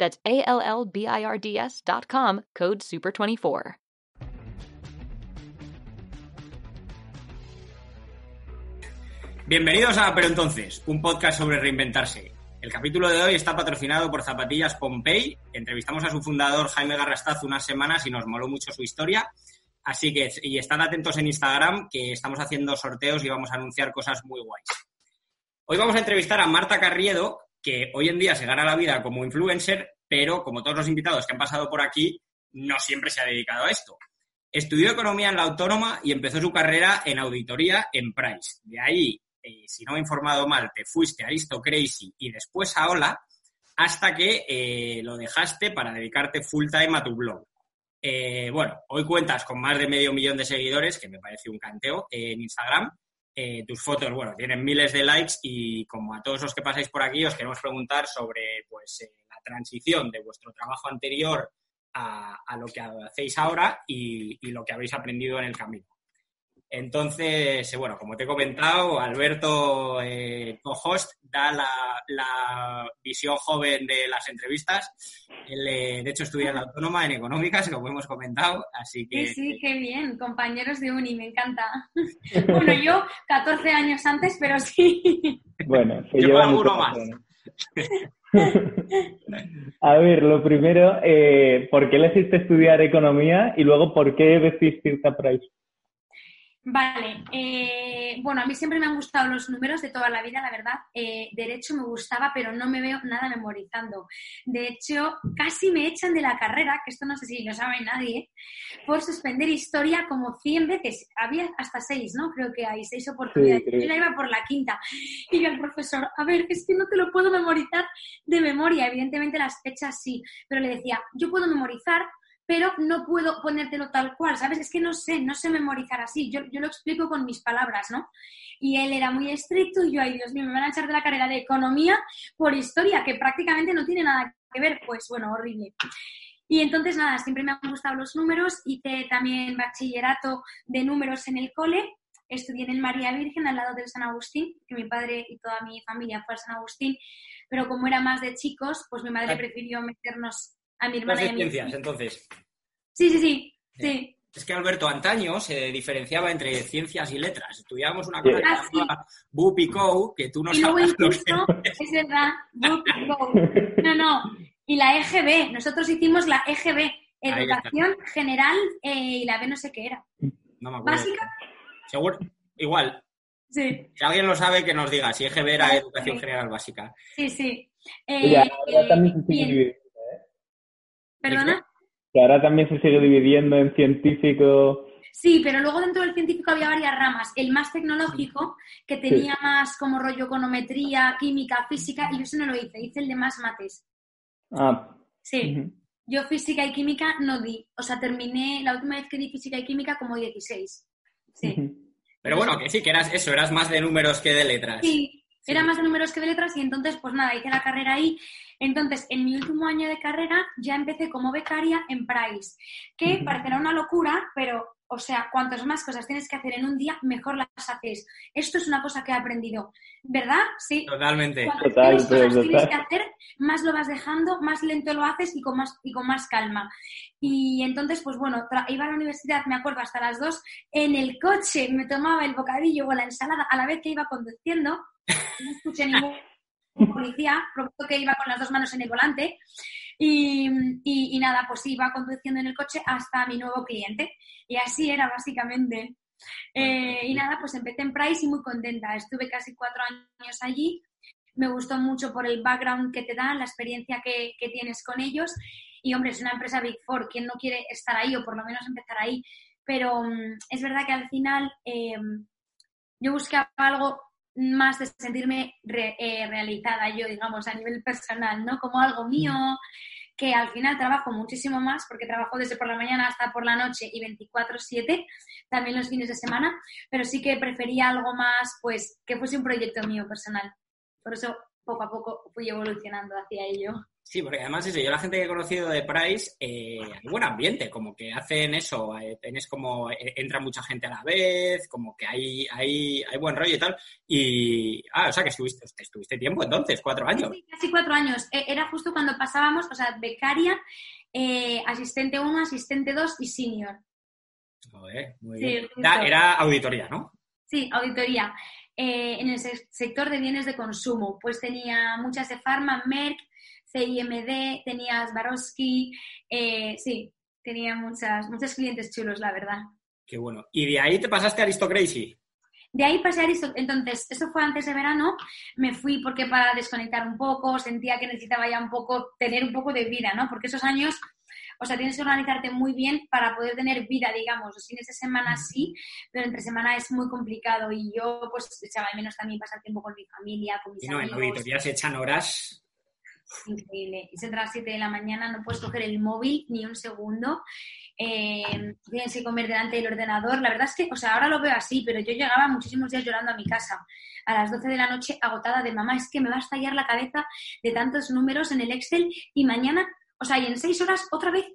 That's A-L-L-B-I-R-D-S dot com, code SUPER24. Bienvenidos a Pero Entonces, un podcast sobre reinventarse. El capítulo de hoy está patrocinado por Zapatillas Pompey. Entrevistamos a su fundador Jaime Garrastaz unas semanas y nos moló mucho su historia. Así que, y están atentos en Instagram, que estamos haciendo sorteos y vamos a anunciar cosas muy guays. Hoy vamos a entrevistar a Marta Carriedo, que hoy en día se gana la vida como influencer, pero como todos los invitados que han pasado por aquí, no siempre se ha dedicado a esto. Estudió economía en la autónoma y empezó su carrera en auditoría en Price. De ahí, eh, si no me he informado mal, te fuiste a Aristocracy y después a Hola, hasta que eh, lo dejaste para dedicarte full time a tu blog. Eh, bueno, hoy cuentas con más de medio millón de seguidores, que me parece un canteo, en Instagram. Eh, tus fotos, bueno, tienen miles de likes y como a todos los que pasáis por aquí os queremos preguntar sobre pues, eh, la transición de vuestro trabajo anterior a, lo que hacéis ahora y, lo que habéis aprendido en el camino. Entonces, bueno, como te he comentado, Alberto, eh, co-host, da la, visión joven de las entrevistas. Él, eh, de hecho, estudia en la Autónoma, en Económicas, como hemos comentado, así que... Sí, sí, qué bien, compañeros de uni, me encanta. bueno, yo 14 años antes, pero sí. Bueno, se yo alguno más. A ver, lo primero, eh, ¿por qué le hiciste estudiar economía y luego por qué decidiste irte a Price? Vale, eh, bueno, a mí siempre me han gustado los números de toda la vida, la verdad. Eh, derecho me gustaba, pero no me veo nada memorizando. De hecho, casi me echan de la carrera, que esto no sé si lo sabe nadie, por suspender historia como 100 veces. Había hasta seis, ¿no? Creo que hay seis oportunidades. yo la iba por la quinta. Y yo al profesor, a ver, es que no te lo puedo memorizar de memoria. Evidentemente las fechas sí, pero le decía, yo puedo memorizar pero no puedo ponértelo tal cual, ¿sabes? Es que no sé, no sé memorizar así, yo, lo explico con mis palabras, ¿no? Y él era muy estricto y yo, ay Dios mío, me van a echar de la carrera de economía por historia, que prácticamente no tiene nada que ver, pues bueno, horrible. Y entonces, nada, siempre me han gustado los números, hice también bachillerato de números en el cole, estudié en el María Virgen al lado del San Agustín, que mi padre y toda mi familia fue al San Agustín, pero como era más de chicos, pues mi madre prefirió meternos a mi hermana y ciencias, entonces. Sí, sí, sí, sí. Es que Alberto antaño se diferenciaba entre ciencias y letras. Estudiábamos una cosa que se llamaba Co, que tú no y sabes lo que es verdad, Co. No, no. Y la EGB, nosotros hicimos la EGB, Educación General eh, y la B no sé qué era. No me acuerdo. ¿Básica? Seguro, igual. Sí. Si alguien lo sabe, que nos diga si EGB era Educación General Básica. Sí, sí. Eh, dividiendo, ¿eh? ¿Perdona? Que ahora también se sigue dividiendo en científico. Sí, pero luego dentro del científico había varias ramas. El más tecnológico, que tenía más como rollo econometría, química, física, y yo eso no lo hice, hice el de más mates. Ah. Sí. Yo física y química no di. O sea, terminé la última vez que di física y química como 16. Sí. Pero bueno, que sí, que eras eso, eras más de números que de letras. Sí, era más de números que de letras y entonces, pues nada, hice la carrera ahí entonces, en mi último año de carrera ya empecé como becaria en Price, que parecerá una locura, pero, o sea, cuantas más cosas tienes que hacer en un día, mejor las haces. Esto es una cosa que he aprendido, ¿verdad? Sí. Totalmente. Cuantas cosas tienes que hacer, más lo vas dejando, más lento lo haces y con más, y con más calma. Y entonces, pues bueno, iba a la universidad, me acuerdo, hasta las dos, en el coche me tomaba el bocadillo o la ensalada a la vez que iba conduciendo, no escuché ningún policía, provocó que iba con las dos manos en el volante. Y, nada, pues iba conduciendo en el coche hasta mi nuevo cliente. Y así era básicamente. Eh, y nada, pues empecé en Price y muy contenta. Estuve casi cuatro años allí. Me gustó mucho por el background que te dan, la experiencia que, que tienes con ellos. Y hombre, es una empresa Big Four. ¿Quién no quiere estar ahí o por lo menos empezar ahí? Pero mm, es verdad que al final eh, yo buscaba algo más de sentirme eh, realizada yo, digamos, a nivel personal, ¿no? Como algo mío, que al final trabajo muchísimo más porque trabajo desde por la mañana hasta por la noche y 24/7, también los fines de semana, pero sí que prefería algo más, pues, que fuese un proyecto mío personal. Por eso poco a poco fui evolucionando hacia ello. Sí, porque además eso, yo la gente que he conocido de Price, eh, hay buen ambiente, como que hacen eso, eh, tienes como, eh, entra mucha gente a la vez, como que hay, hay, hay buen rollo y tal. Y, ah, o sea que estuviste, estuviste tiempo entonces, cuatro años. Sí, casi cuatro años. E, era justo cuando pasábamos, o sea, becaria, asistente 1, asistente 2 y senior. muy bien. Era, auditoría, ¿no? Sí, auditoría. en el sector de bienes de consumo, pues tenía muchas de Pharma, Merck, CIMD, tenías Baroski, eh, sí, tenía muchas, muchos clientes chulos, la verdad. Qué bueno. ¿Y de ahí te pasaste a Aristocracy? De ahí pasé a Aristocracy. Entonces, eso fue antes de verano. Me fui porque para desconectar un poco, sentía que necesitaba ya un poco, tener un poco de vida, ¿no? Porque esos años, o sea, tienes que organizarte muy bien para poder tener vida, digamos. Los fines de semana sí, pero entre semana es muy complicado. Y yo, pues, echaba al menos también pasar tiempo con mi familia, con mis y no, amigos. en auditoría se echan horas increíble. Y se entra a las 7 de la mañana, no puedes coger el móvil ni un segundo. Eh, tienes que comer delante del ordenador. La verdad es que, o sea, ahora lo veo así, pero yo llegaba muchísimos días llorando a mi casa a las 12 de la noche agotada de mamá, es que me va a estallar la cabeza de tantos números en el Excel y mañana, o sea, y en seis horas otra vez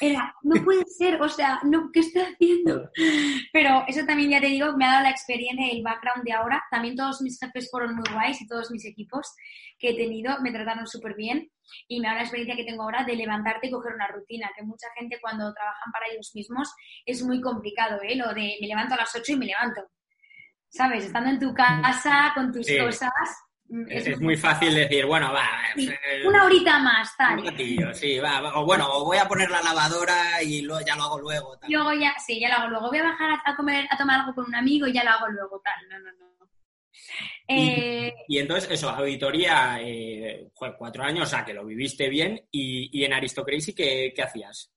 era, no puede ser, o sea, no, ¿qué estoy haciendo? Pero eso también ya te digo, me ha dado la experiencia y el background de ahora. También todos mis jefes fueron muy guays y todos mis equipos que he tenido me trataron súper bien y me da la experiencia que tengo ahora de levantarte y coger una rutina, que mucha gente cuando trabajan para ellos mismos es muy complicado, ¿eh? Lo de me levanto a las 8 y me levanto. ¿Sabes? Estando en tu casa con tus cosas, Mm, es, muy fácil decir, bueno, va. Eh, una horita más, tal. sí, va, O bueno, voy a poner la lavadora y luego, ya lo hago luego. Luego ya, sí, ya lo hago luego. Voy a bajar a, comer, a tomar algo con un amigo y ya lo hago luego, tal. No, no, no. Y, eh, entonces, eso, auditoría, eh, cuatro años, o sea, que lo viviste bien. ¿Y, y en Aristocracy qué, qué hacías?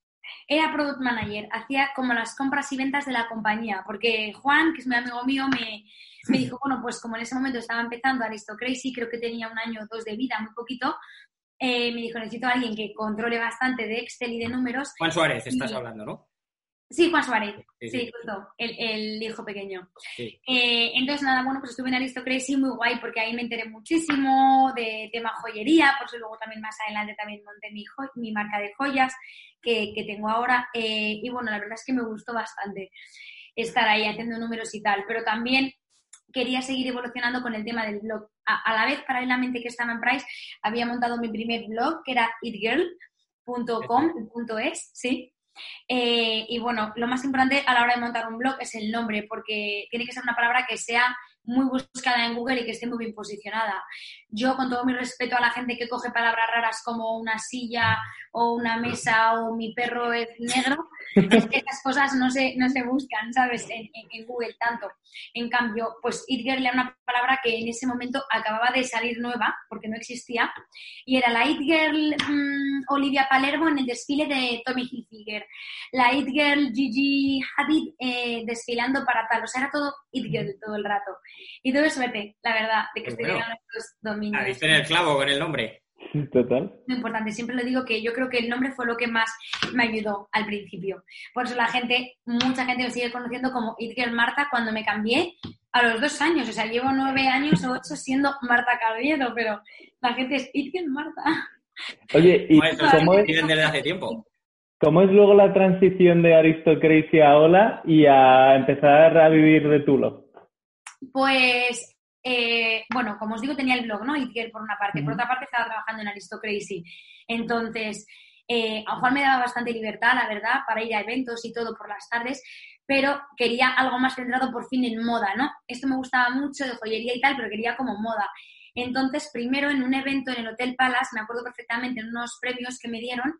Era product manager, hacía como las compras y ventas de la compañía, porque Juan, que es mi amigo mío, me, me dijo, bueno, pues como en ese momento estaba empezando Aristocracy, creo que tenía un año o dos de vida, muy poquito, eh, me dijo, necesito a alguien que controle bastante de Excel y de números. Juan Suárez, estás hablando, ¿no? Sí, Juan Suárez, sí, justo, el, hijo pequeño. Eh, entonces, nada, bueno, pues estuve en Aristocracy muy guay porque ahí me enteré muchísimo de tema joyería, por eso luego también más adelante también monté mi, mi marca de joyas que, tengo ahora. Eh, y bueno, la verdad es que me gustó bastante estar ahí haciendo números y tal, pero también quería seguir evolucionando con el tema del blog. A, la vez, paralelamente que estaba en Price, había montado mi primer blog, que era itgirl.com.es, ¿sí? Eh, y bueno, lo más importante a la hora de montar un blog es el nombre, porque tiene que ser una palabra que sea muy buscada en Google y que esté muy bien posicionada. Yo, con todo mi respeto a la gente que coge palabras raras como una silla o una mesa o mi perro es negro, es que esas cosas no se, no se buscan, ¿sabes? En, Google tanto. En cambio, pues It Girl era una palabra que en ese momento acababa de salir nueva, porque no existía, y era la It Girl mm, Olivia Palermo en el desfile de Tommy Hilfiger, la It Girl Gigi Hadid eh, desfilando para tal, o sea, era todo It Girl todo el rato. Y todo es suerte, la verdad, de que estoy llegando a estos dominios. Ahí en el clavo con el nombre. Total. Muy importante. Siempre lo digo que yo creo que el nombre fue lo que más me ayudó al principio. Por eso la gente, mucha gente me sigue conociendo como Itger Marta cuando me cambié a los dos años. O sea, llevo nueve años o ocho siendo Marta Caballero, pero la gente es Itger Marta. Oye, ¿y cómo es, desde hace tiempo? ¿Cómo es luego la transición de Aristocracia a Ola y a empezar a vivir de Tulo? Pues eh, bueno, como os digo, tenía el blog, ¿no? Itger por una parte, por otra parte estaba trabajando en Aristocracy. Entonces, eh, a Juan me daba bastante libertad, la verdad, para ir a eventos y todo por las tardes, pero quería algo más centrado por fin en moda, ¿no? Esto me gustaba mucho de joyería y tal, pero quería como moda. Entonces, primero en un evento en el Hotel Palace, me acuerdo perfectamente, en unos premios que me dieron,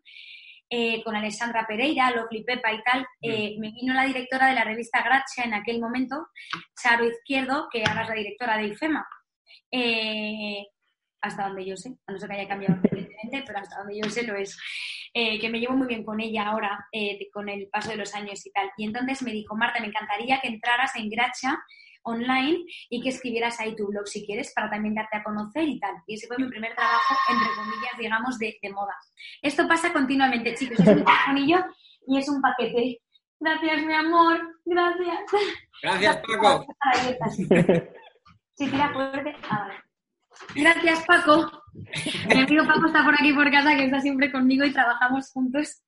eh, con Alessandra Pereira, Lovely Pepa y tal, eh, me vino la directora de la revista Gracia en aquel momento, Charo Izquierdo, que ahora es la directora de IFEMA. Eh, hasta donde yo sé, a no ser que haya cambiado evidentemente, pero hasta donde yo sé lo es. que me llevo muy bien con ella ahora, con el paso de los años y tal. Y entonces me dijo, Marta, me encantaría que entraras en Gracha online y que escribieras ahí tu blog si quieres para también darte a conocer y tal. Y ese fue mi primer trabajo, entre comillas, digamos, de, moda. Esto pasa continuamente, chicos. Es un telefonillo y es un paquete. Gracias, mi amor. Gracias. Gracias, Paco. Sí, tira fuerte. Ah, Gracias, Paco. Mi amigo Paco está por aquí por casa, que está siempre conmigo y trabajamos juntos.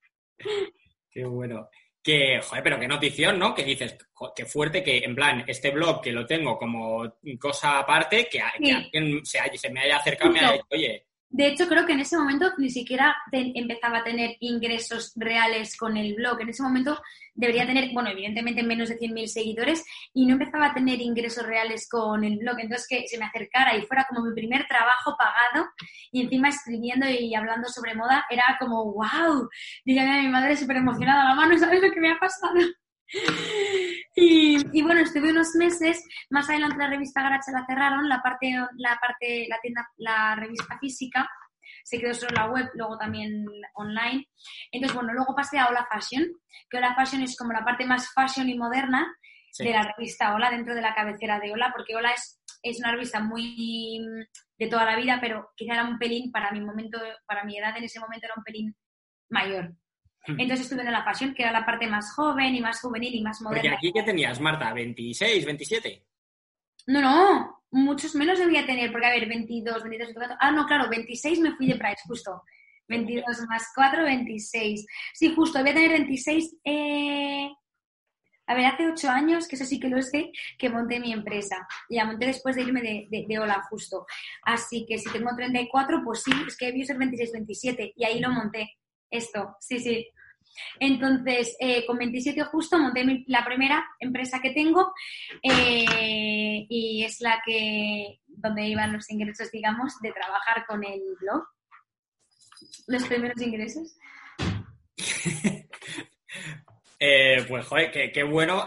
Qué bueno que, joder, pero qué notición, ¿no? Que dices, qué fuerte que, en plan, este blog que lo tengo como cosa aparte, que, alguien se, se, me haya acercado y me haya dicho, oye, de hecho, creo que en ese momento ni siquiera empezaba a tener ingresos reales con el blog. En ese momento debería tener, bueno, evidentemente menos de 100.000 seguidores y no empezaba a tener ingresos reales con el blog. Entonces, que se me acercara y fuera como mi primer trabajo pagado y encima escribiendo y hablando sobre moda, era como, wow. Y a mi madre súper emocionada, mamá, no sabes lo que me ha pasado. Y, bueno, estuve unos meses, más adelante la revista Garacha la cerraron, la parte, la parte, la tienda, la revista física, se quedó solo la web, luego también online. Entonces, bueno, luego pasé a Hola Fashion, que Hola Fashion es como la parte más fashion y moderna de la revista Hola, dentro de la cabecera de Hola, porque Hola es, es una revista muy de toda la vida, pero quizá era un pelín, para mi momento, para mi edad en ese momento era un pelín mayor. Entonces estuve en la Fashion, que era la parte más joven y más juvenil y más moderna. Porque aquí, ¿qué tenías, Marta? ¿26, 27? No, no, muchos menos debía tener, porque a ver, 22, 23, 24. Ah, no, claro, 26 me fui de Price, justo. 22 más 4, 26. Sí, justo, voy a tener 26. Eh... A ver, hace 8 años, que eso sí que lo sé, que monté mi empresa. Y la monté después de irme de, de, de Hola, justo. Así que si tengo 34, pues sí, es que debió ser 26, 27. Y ahí lo monté esto, sí, sí. Entonces, eh, con 27 justo monté la primera empresa que tengo eh, y es la que, donde iban los ingresos, digamos, de trabajar con el blog. Los primeros ingresos. Eh, pues, joder, qué, bueno.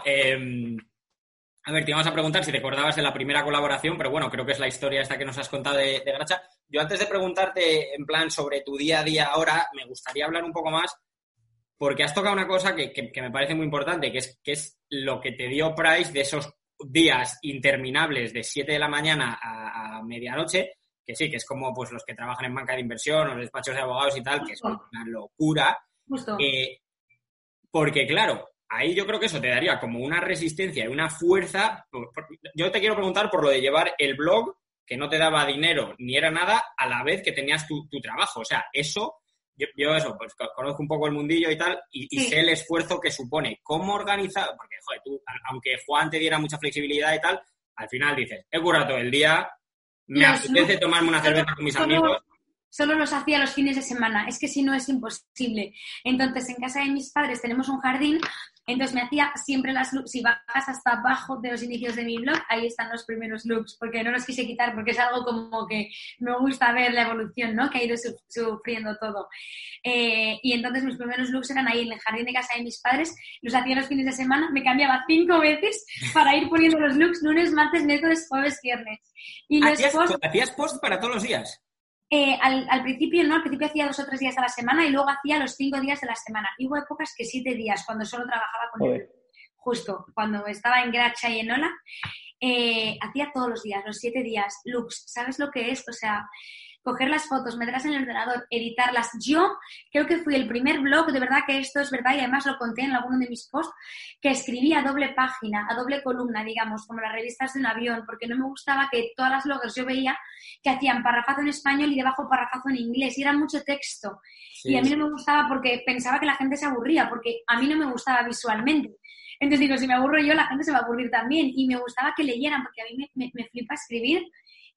A ver, te íbamos a preguntar si te acordabas de la primera colaboración, pero bueno, creo que es la historia esta que nos has contado de, de Gracha. Yo antes de preguntarte en plan sobre tu día a día ahora, me gustaría hablar un poco más porque has tocado una cosa que, me parece muy importante, que es, que es lo que te dio Price de esos días interminables de 7 de la mañana a, medianoche, que sí, que es como pues los que trabajan en banca de inversión o en despachos de abogados y tal, que es una locura. Eh, porque claro, ahí yo creo que eso te daría como una resistencia y una fuerza. yo te quiero preguntar por lo de llevar el blog que no te daba dinero ni era nada a la vez que tenías tu, trabajo. O sea, eso, yo, eso, pues conozco un poco el mundillo y tal, y, sé el esfuerzo que supone. ¿Cómo organizar? Porque, joder, tú, aunque Juan te diera mucha flexibilidad y tal, al final dices, he curado todo el día, me apetece tomarme una cerveza con mis amigos. Solo los hacía los fines de semana, es que si no es imposible. Entonces, en casa de mis padres tenemos un jardín entonces me hacía siempre las looks, si bajas hasta abajo de los inicios de mi blog, ahí están los primeros looks, porque no los quise quitar porque es algo como que me gusta ver la evolución, ¿no? Que ha ido sufriendo todo. Eh, y entonces mis primeros looks eran ahí en el jardín de casa de mis padres, los hacía los fines de semana, me cambiaba cinco veces para ir poniendo los looks lunes, martes, miércoles, jueves, viernes. Y ¿Hacías, ¿Hacías post para todos los días? Eh, al, principio no, al principio hacía dos o tres días a la semana y luego hacía los cinco días de la semana. Y hubo épocas que siete días, cuando solo trabajaba con él. Justo, cuando estaba en Gracha y en Ola, eh, hacía todos los días, los siete días. Lux, ¿sabes lo que es? O sea, coger las fotos, meterlas en el ordenador, editarlas. Yo creo que fui el primer blog, de verdad que esto es verdad y además lo conté en alguno de mis posts, que escribí a doble página, a doble columna, digamos, como las revistas de un avión, porque no me gustaba que todas las bloggers yo veía que hacían parrafazo en español y debajo parrafazo en inglés y era mucho texto. y a mí no me gustaba porque pensaba que la gente se aburría, porque a mí no me gustaba visualmente. Entonces digo, si me aburro yo, la gente se va a aburrir también. Y me gustaba que leyeran, porque a mí me, me flipa escribir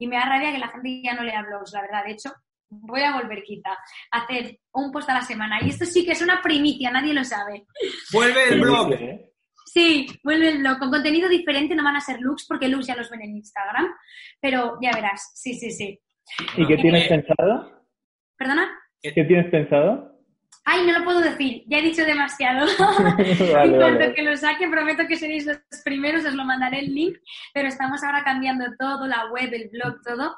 y me da rabia que la gente ya no lea blogs, la verdad. De hecho, voy a volver quizá a hacer un post a la semana. Y esto sí que es una primicia, nadie lo sabe. Vuelve el blog. Sí, vuelve el blog. Con contenido diferente no van a ser looks porque looks ya los ven en Instagram, pero ya verás. Sí, sí, sí. ¿Y qué tienes pensado? ¿Perdona? ¿Qué tienes pensado? Ay, no lo puedo decir, ya he dicho demasiado. Vale, en cuanto vale. que lo saque, prometo que seréis los primeros, os lo mandaré el link, pero estamos ahora cambiando todo, la web, el blog, todo.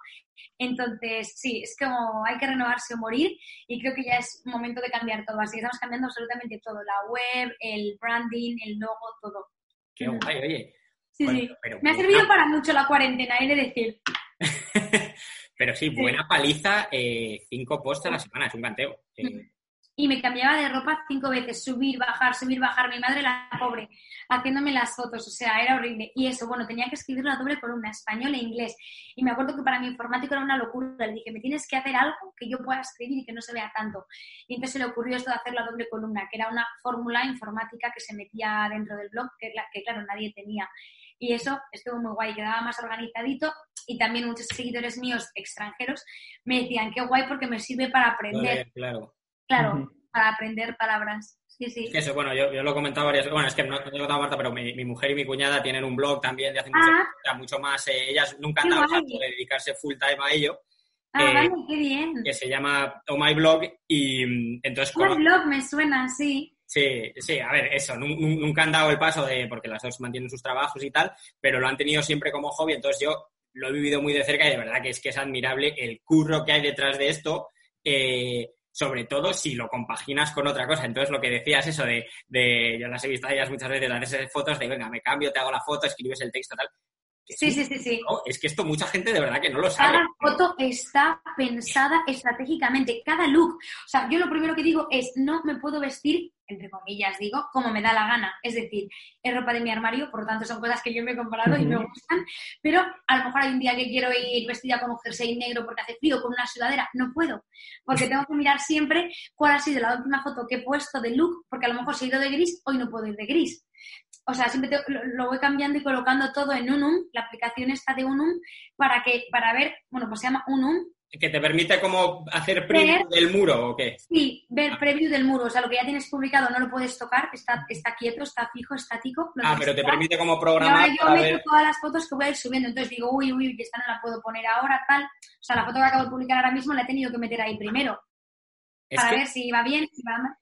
Entonces, sí, es como hay que renovarse o morir y creo que ya es momento de cambiar todo. Así que estamos cambiando absolutamente todo, la web, el branding, el logo, todo. Qué guay, oye. Sí, Bueno, sí. pero Me ha buena- servido para mucho la cuarentena, he de decir. pero sí, buena paliza, eh, cinco posts a la semana, es un canteo. Eh, y me cambiaba de ropa cinco veces, subir, bajar, subir, bajar. Mi madre, la pobre, haciéndome las fotos, o sea, era horrible. Y eso, bueno, tenía que escribir la doble columna, español e inglés. Y me acuerdo que para mi informático era una locura. Le dije, me tienes que hacer algo que yo pueda escribir y que no se vea tanto. Y entonces se le ocurrió esto de hacer la doble columna, que era una fórmula informática que se metía dentro del blog, que, que claro, nadie tenía. Y eso estuvo muy guay, quedaba más organizadito y también muchos seguidores míos extranjeros me decían, qué guay porque me sirve para aprender. joder, claro. Claro, para aprender palabras. Sí, sí. Es que eso, bueno, yo, yo lo he comentado varias veces. Bueno, es que no, no lo he contado, Marta, pero mi, mi mujer y mi cuñada tienen un blog también de hace mucho, Ah. o sea, mucho más. eh, ellas nunca han dado de dedicarse full time a ello, Ah, eh, vale, qué bien. que se llama Oh My Blog. Y mm, entonces, cono- blog me suena, sí. Sí, sí, a ver, eso, nu- nu- nunca han dado el paso de, porque las dos mantienen sus trabajos y tal, pero lo han tenido siempre como hobby, entonces yo lo he vivido muy de cerca y de verdad que es que es admirable el curro que hay detrás de esto, eh, sobre todo si lo compaginas con otra cosa. Entonces lo que decías, eso de, de yo las he visto a ellas muchas veces, haces fotos de, venga, me cambio, te hago la foto, escribes el texto, tal. Que Sí, sí, sí, sí. no, es que esto mucha gente de verdad que no lo sabe. Cada foto está pensada estratégicamente, cada look. O sea, yo lo primero que digo es, no me puedo vestir, entre comillas digo, como me da la gana. Es decir, es ropa de mi armario, por lo tanto son cosas que yo me he comprado y me gustan, pero a lo mejor hay un día que quiero ir vestida con un jersey negro porque hace frío, con una sudadera, no puedo, porque tengo que mirar siempre cuál ha sido la última foto que he puesto de look, porque a lo mejor si he ido de gris, hoy no puedo ir de gris. O sea, siempre te- lo, lo voy cambiando y colocando todo en Unum, la aplicación está de Unum, para que, para ver, bueno, pues se llama Unum, Que te permite como hacer preview del muro o qué. Sí, ver preview del muro. O sea, lo que ya tienes publicado no lo puedes tocar, está, está quieto, está fijo, estático. lo Ah, pero te permite como Y programar ahora yo meto todas las fotos que voy a ir subiendo. Entonces digo, uy, uy, esta no la puedo poner ahora, tal. O sea, la foto que acabo de publicar ahora mismo la he tenido que meter ahí primero. Es para que- ver si va bien, si va mal.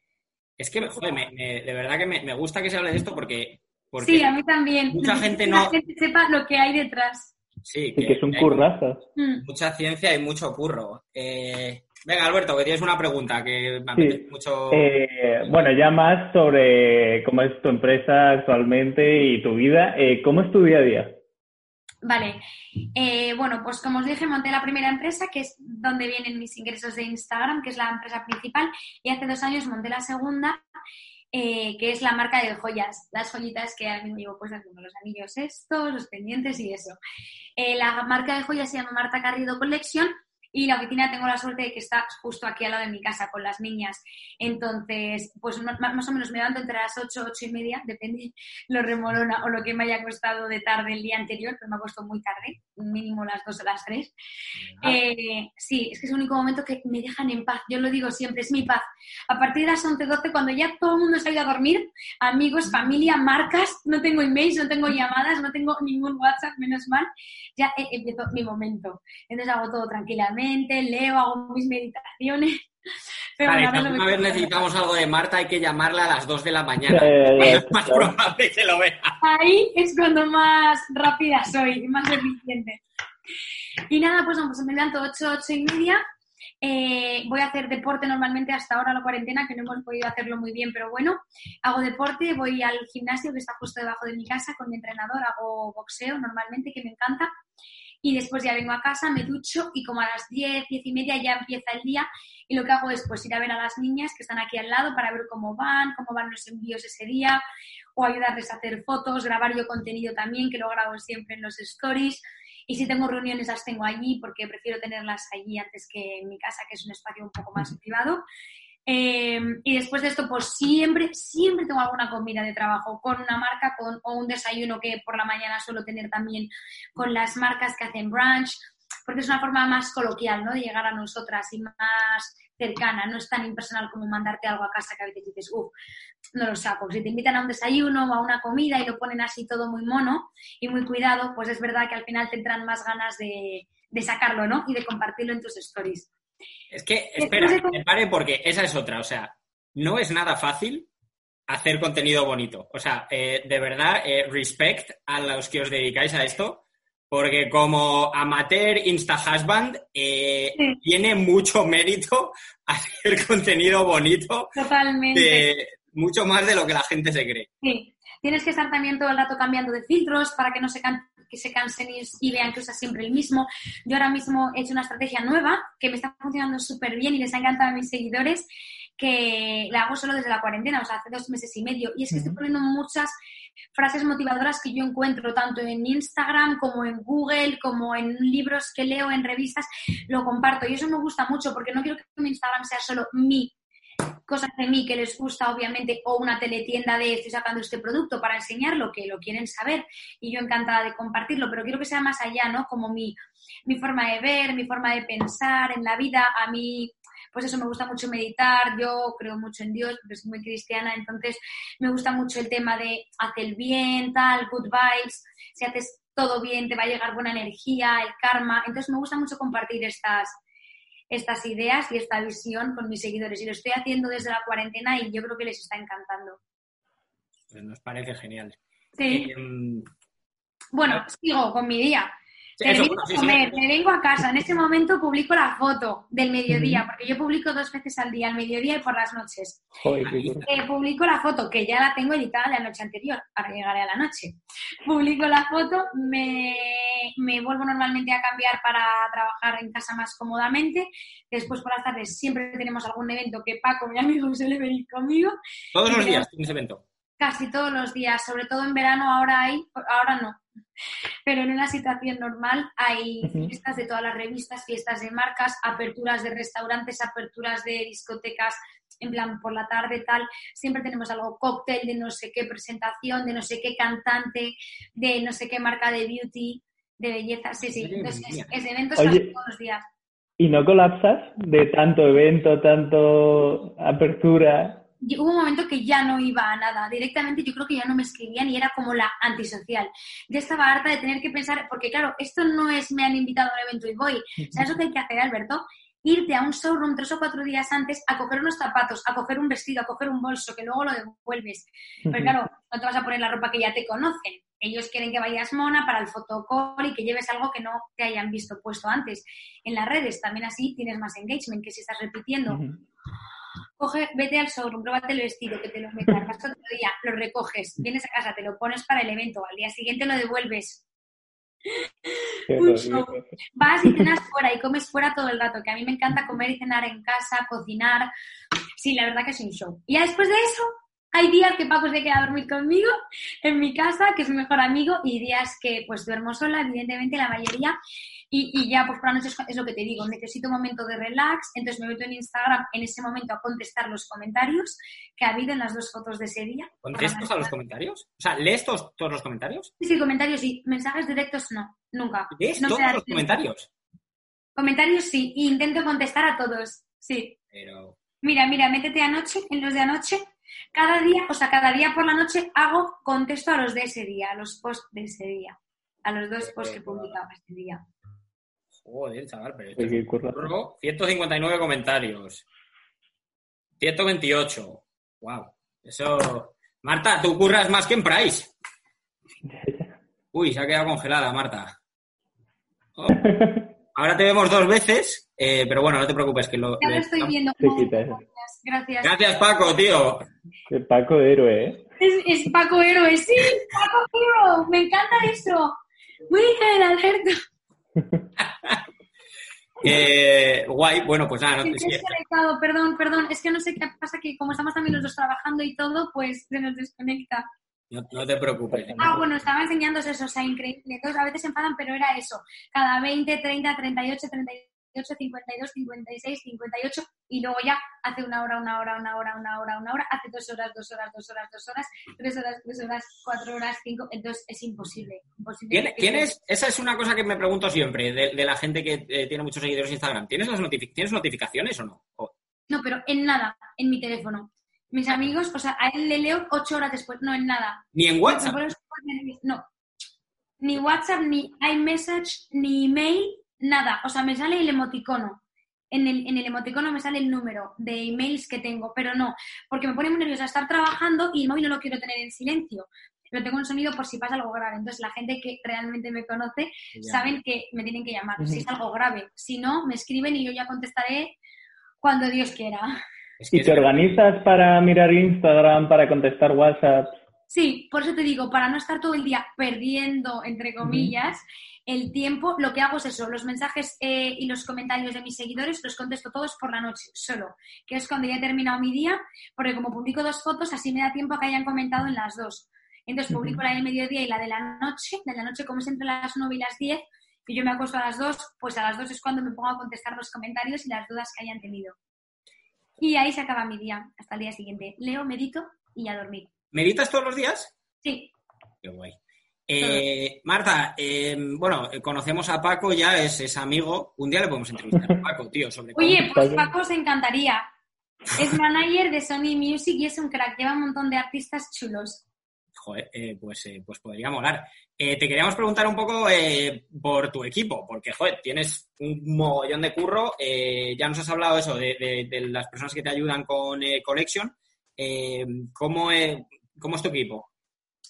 Es que, joder, me- me- de verdad que me, me gusta que se hable de esto porque... porque Sí, a mí también. mucha gente que no- la gente sepa lo que hay detrás. sí, que es un hay currazo. Mm. Mucha ciencia y mucho curro. Eh, venga, Alberto, que tienes una pregunta que me Sí. mucho... Eh, bueno, ya más sobre cómo es tu empresa actualmente y tu vida. Eh, ¿Cómo es tu día a día? Vale, Eh, bueno, pues como os dije, monté la primera empresa, que es donde vienen mis ingresos de Instagram, que es la empresa principal, y hace dos años monté la segunda, eh, que es la marca de joyas, las joyitas que a mí me llevo puestas como los anillos estos, los pendientes y eso. Eh, la marca de joyas se llama Marta Garrido Collection y la oficina tengo la suerte de que está justo aquí al lado de mi casa con las niñas. Entonces, pues más o menos me levanto entre las 8, 8 y media, depende lo remolona o lo que me haya costado de tarde el día anterior, pero me ha costado muy tarde, mínimo las 2 o las 3. Eh, sí, es que es el único momento que me dejan en paz. Yo lo digo siempre, es mi paz. A partir de las 11, 12, cuando ya todo el mundo se ha ido a dormir, amigos, familia, marcas, no tengo emails, no tengo llamadas, no tengo ningún WhatsApp, menos mal, ya eh, empiezo mi momento. Entonces hago todo tranquilamente, leo, hago mis meditaciones. Pero Vale, vez necesitamos algo de Marta, hay que llamarla a las 2 de la mañana. Eh, es más probable que lo vea. Ahí es cuando más rápida soy, más eficiente. Y nada, pues, pues me levanto 8, 8 y media. Eh, voy a hacer deporte normalmente hasta ahora la cuarentena, que no hemos podido hacerlo muy bien, pero bueno, hago deporte, voy al gimnasio que está justo debajo de mi casa con mi entrenador, hago boxeo normalmente, que me encanta. Y después ya vengo a casa, me ducho y como a las 10, 10 y media ya empieza el día y lo que hago es pues ir a ver a las niñas que están aquí al lado para ver cómo van, cómo van los envíos ese día o ayudarles a hacer fotos, grabar yo contenido también, que lo grabo siempre en los stories. Y si tengo reuniones las tengo allí porque prefiero tenerlas allí antes que en mi casa, que es un espacio un poco más privado. Eh, y después de esto, pues siempre, siempre tengo alguna comida de trabajo con una marca con, o un desayuno que por la mañana suelo tener también con las marcas que hacen brunch, porque es una forma más coloquial, ¿no? De llegar a nosotras y más cercana, no es tan impersonal como mandarte algo a casa que a veces dices, uff, no lo saco. Si te invitan a un desayuno o a una comida y lo ponen así todo muy mono y muy cuidado, pues es verdad que al final tendrán más ganas de, de sacarlo, ¿no? Y de compartirlo en tus stories. Es que, espera, me pare porque esa es otra. O sea, no es nada fácil hacer contenido bonito. O sea, eh, de verdad, eh, respect a los que os dedicáis a esto, porque como amateur Insta Husband eh, tiene mucho mérito hacer contenido bonito. Totalmente. mucho más de lo que la gente se cree. Sí. Tienes que estar también todo el rato cambiando de filtros para que no se, que se cansen y, vean que usas siempre el mismo. Yo ahora mismo he hecho una estrategia nueva que me está funcionando súper bien y les ha encantado a mis seguidores, que la hago solo desde la cuarentena, o sea, hace dos meses y medio. Y es que estoy poniendo muchas frases motivadoras que yo encuentro tanto en Instagram como en Google, como en libros que leo, en revistas, lo comparto. Y eso me gusta mucho porque no quiero que mi Instagram sea solo mi cosas de mí que les gusta, obviamente, o una teletienda de estoy sacando este producto para enseñarlo, que lo quieren saber y yo encantada de compartirlo, pero quiero que sea más allá, ¿no? Como mi, mi forma de ver, mi forma de pensar en la vida. A mí, pues eso, me gusta mucho meditar, yo creo mucho en Dios, porque soy muy cristiana, entonces me gusta mucho el tema de hacer el bien, tal, good vibes, si haces todo bien te va a llegar buena energía, el karma, entonces me gusta mucho compartir estas estas ideas y esta visión con mis seguidores. Y lo estoy haciendo desde la cuarentena y yo creo que les está encantando. Pues nos parece genial. Sí. Eh, bueno, sigo con mi día me vengo a casa. En ese momento publico la foto del mediodía, porque yo publico dos veces al día, al mediodía y por las noches. Eh, publico la foto, que ya la tengo editada la noche anterior, para llegar a la noche. Publico la foto, me, me vuelvo normalmente a cambiar para trabajar en casa más cómodamente. Después por las tardes siempre tenemos algún evento que Paco, mi amigo, suele venir conmigo. ¿Todos los días tienes evento? Casi todos los días, sobre todo en verano, ahora hay, ahora no, pero en una situación normal hay fiestas de todas las revistas, fiestas de marcas, aperturas de restaurantes, aperturas de discotecas, en plan por la tarde tal, siempre tenemos algo cóctel de no sé qué presentación, de no sé qué cantante, de no sé qué marca de beauty, de belleza, sí, sí, entonces es, eventos casi todos los días. ¿Y no colapsas de tanto evento, tanto apertura? Hubo un momento que ya no iba a nada. Directamente yo creo que ya no me escribían y era como la antisocial. Ya estaba harta de tener que pensar, porque claro, esto no es me han invitado a un evento y voy. ¿Sabes lo que hay que hacer, Alberto? Irte a un showroom tres o cuatro días antes a coger unos zapatos, a coger un vestido, a coger un bolso, que luego lo devuelves. Pero claro, no te vas a poner la ropa que ya te conocen. Ellos quieren que vayas mona para el fotocall y que lleves algo que no te hayan visto puesto antes. En las redes también así tienes más engagement, que si estás repitiendo coge, vete al showroom, pruébate el vestido, que te lo metas, vas otro día, lo recoges, vienes a casa, te lo pones para el evento, al día siguiente lo devuelves. Vas y cenas fuera y comes fuera todo el rato, que a mí me encanta comer y cenar en casa, cocinar. Sí, la verdad que es un show. Y ya después de eso, hay días que Paco se queda a dormir conmigo en mi casa, que es mi mejor amigo, y días que pues duermo sola, evidentemente la mayoría. Y, ya, pues por la noche es, lo que te digo, necesito un momento de relax, entonces me meto en Instagram en ese momento a contestar los comentarios que ha habido en las dos fotos de ese día. ¿Contestas a los comentarios? O sea, ¿lees todos, los comentarios? Sí, comentarios y mensajes directos no, nunca. ¿Lees todos los comentarios? Comentarios sí, e intento contestar a todos, sí. Pero... Mira, mira, métete anoche, en los de anoche, cada día, o sea, cada día por la noche hago, contesto a los de ese día, a los posts de ese día, a los dos posts que publicaba ese día. Joder, chaval, pero esto es 159 comentarios. 128. Wow. Eso. Marta, tú curras más que en Price. Uy, se ha quedado congelada, Marta. Oh. Ahora te vemos dos veces, eh, pero bueno, no te preocupes, que lo. Ya lo estoy viendo. Gracias. Gracias, Paco, tío. Paco héroe, ¿eh? Es, es Paco héroe, sí, Paco héroe. Me encanta eso. Muy bien, Alberto. Eh, guay, bueno, pues nada, no te Perdón, perdón, es que no sé qué pasa, que como estamos también los dos trabajando y todo, pues se nos desconecta. No, te preocupes. Ah, bueno, estaba enseñándose eso, o sea, increíble. Entonces, a veces se enfadan, pero era eso. Cada 20, 30, 38, 38 52, 56, 58 y luego ya hace una hora, una hora, una hora, una hora, una hora, hace dos horas, dos horas, dos horas, dos horas, tres horas, tres horas, cuatro horas, cinco, entonces es imposible. imposible. ¿Tienes, esa es una cosa que me pregunto siempre de, la gente que eh, tiene muchos seguidores en Instagram. ¿Tienes, las ¿Tienes notificaciones o no? No, pero en nada, en mi teléfono. Mis amigos, o sea, a él le leo ocho horas después, no en nada. Ni en WhatsApp. No. Ni WhatsApp, ni iMessage, ni email, nada. O sea, me sale el emoticono. En el, en el emoticono me sale el número de emails que tengo, pero no, porque me pone muy nerviosa estar trabajando y el móvil no lo quiero tener en silencio pero tengo un sonido por si pasa algo grave. Entonces, la gente que realmente me conoce saben que me tienen que llamar si es algo grave. Si no, me escriben y yo ya contestaré cuando Dios quiera. ¿Y te organizas para mirar Instagram, para contestar WhatsApp? Sí, por eso te digo, para no estar todo el día perdiendo, entre comillas, el tiempo, lo que hago es eso, los mensajes eh, y los comentarios de mis seguidores los contesto todos por la noche, solo, que es cuando ya he terminado mi día, porque como publico dos fotos, así me da tiempo a que hayan comentado en las dos. Entonces publico la del mediodía y la de la noche. De la noche, como es entre las 9 y las 10, y yo me acuesto a las 2, pues a las 2 es cuando me pongo a contestar los comentarios y las dudas que hayan tenido. Y ahí se acaba mi día, hasta el día siguiente. Leo, medito y a dormir. ¿Meditas todos los días? Sí. Qué guay. Eh, Marta, eh, bueno, conocemos a Paco, ya es, es, amigo. Un día le podemos entrevistar a Paco, tío, sobre Oye, pues Paco se encantaría. Es manager de Sony Music y es un crack, lleva un montón de artistas chulos joder, eh, pues, eh, pues podría molar. Eh, te queríamos preguntar un poco por tu equipo, porque, joder, tienes un mogollón de curro. ya nos has hablado eso de, las personas que te ayudan con Collection. ¿cómo, ¿Cómo es tu equipo?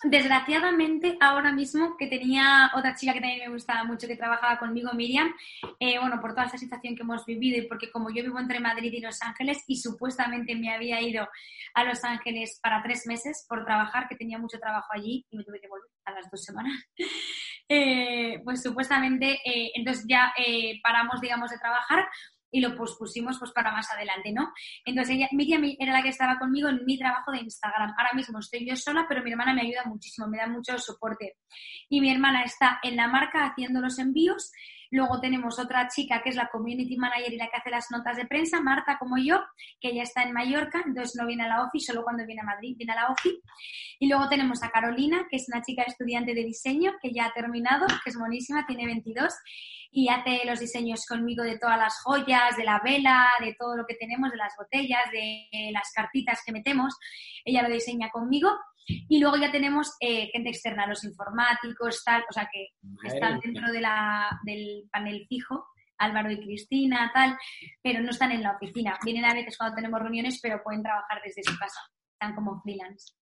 Desgraciadamente, ahora mismo, que tenía otra chica que también me gustaba mucho, que trabajaba conmigo, Miriam, eh, bueno, por toda esta situación que hemos vivido y porque como yo vivo entre Madrid y Los Ángeles y supuestamente me había ido a Los Ángeles para tres meses por trabajar, que tenía mucho trabajo allí y me tuve que volver a las dos semanas, eh, pues supuestamente, eh, entonces ya paramos, digamos, de trabajar y lo pospusimos pues para más adelante, ¿no? Entonces ella, Miriam era la que estaba conmigo en mi trabajo de Instagram. Ahora mismo estoy yo sola, pero mi hermana me ayuda muchísimo, me da mucho soporte. Y mi hermana está en la marca haciendo los envíos. Luego tenemos otra chica que es la community manager y la que hace las notas de prensa, Marta como yo, que ella está en Mallorca, entonces no viene a la OFI, solo cuando viene a Madrid viene a la OFI. Y luego tenemos a Carolina, que es una chica estudiante de diseño, que ya ha terminado, que es buenísima, tiene 22 y hace los diseños conmigo de todas las joyas, de la vela, de todo lo que tenemos, de las botellas, de las cartitas que metemos. Ella lo diseña conmigo. Y luego ya tenemos eh, gente externa, los informáticos, tal, o sea que están dentro de la, del panel fijo, Álvaro y Cristina, tal, pero no están en la oficina. Vienen a veces cuando tenemos reuniones, pero pueden trabajar desde su casa. Están como freelance.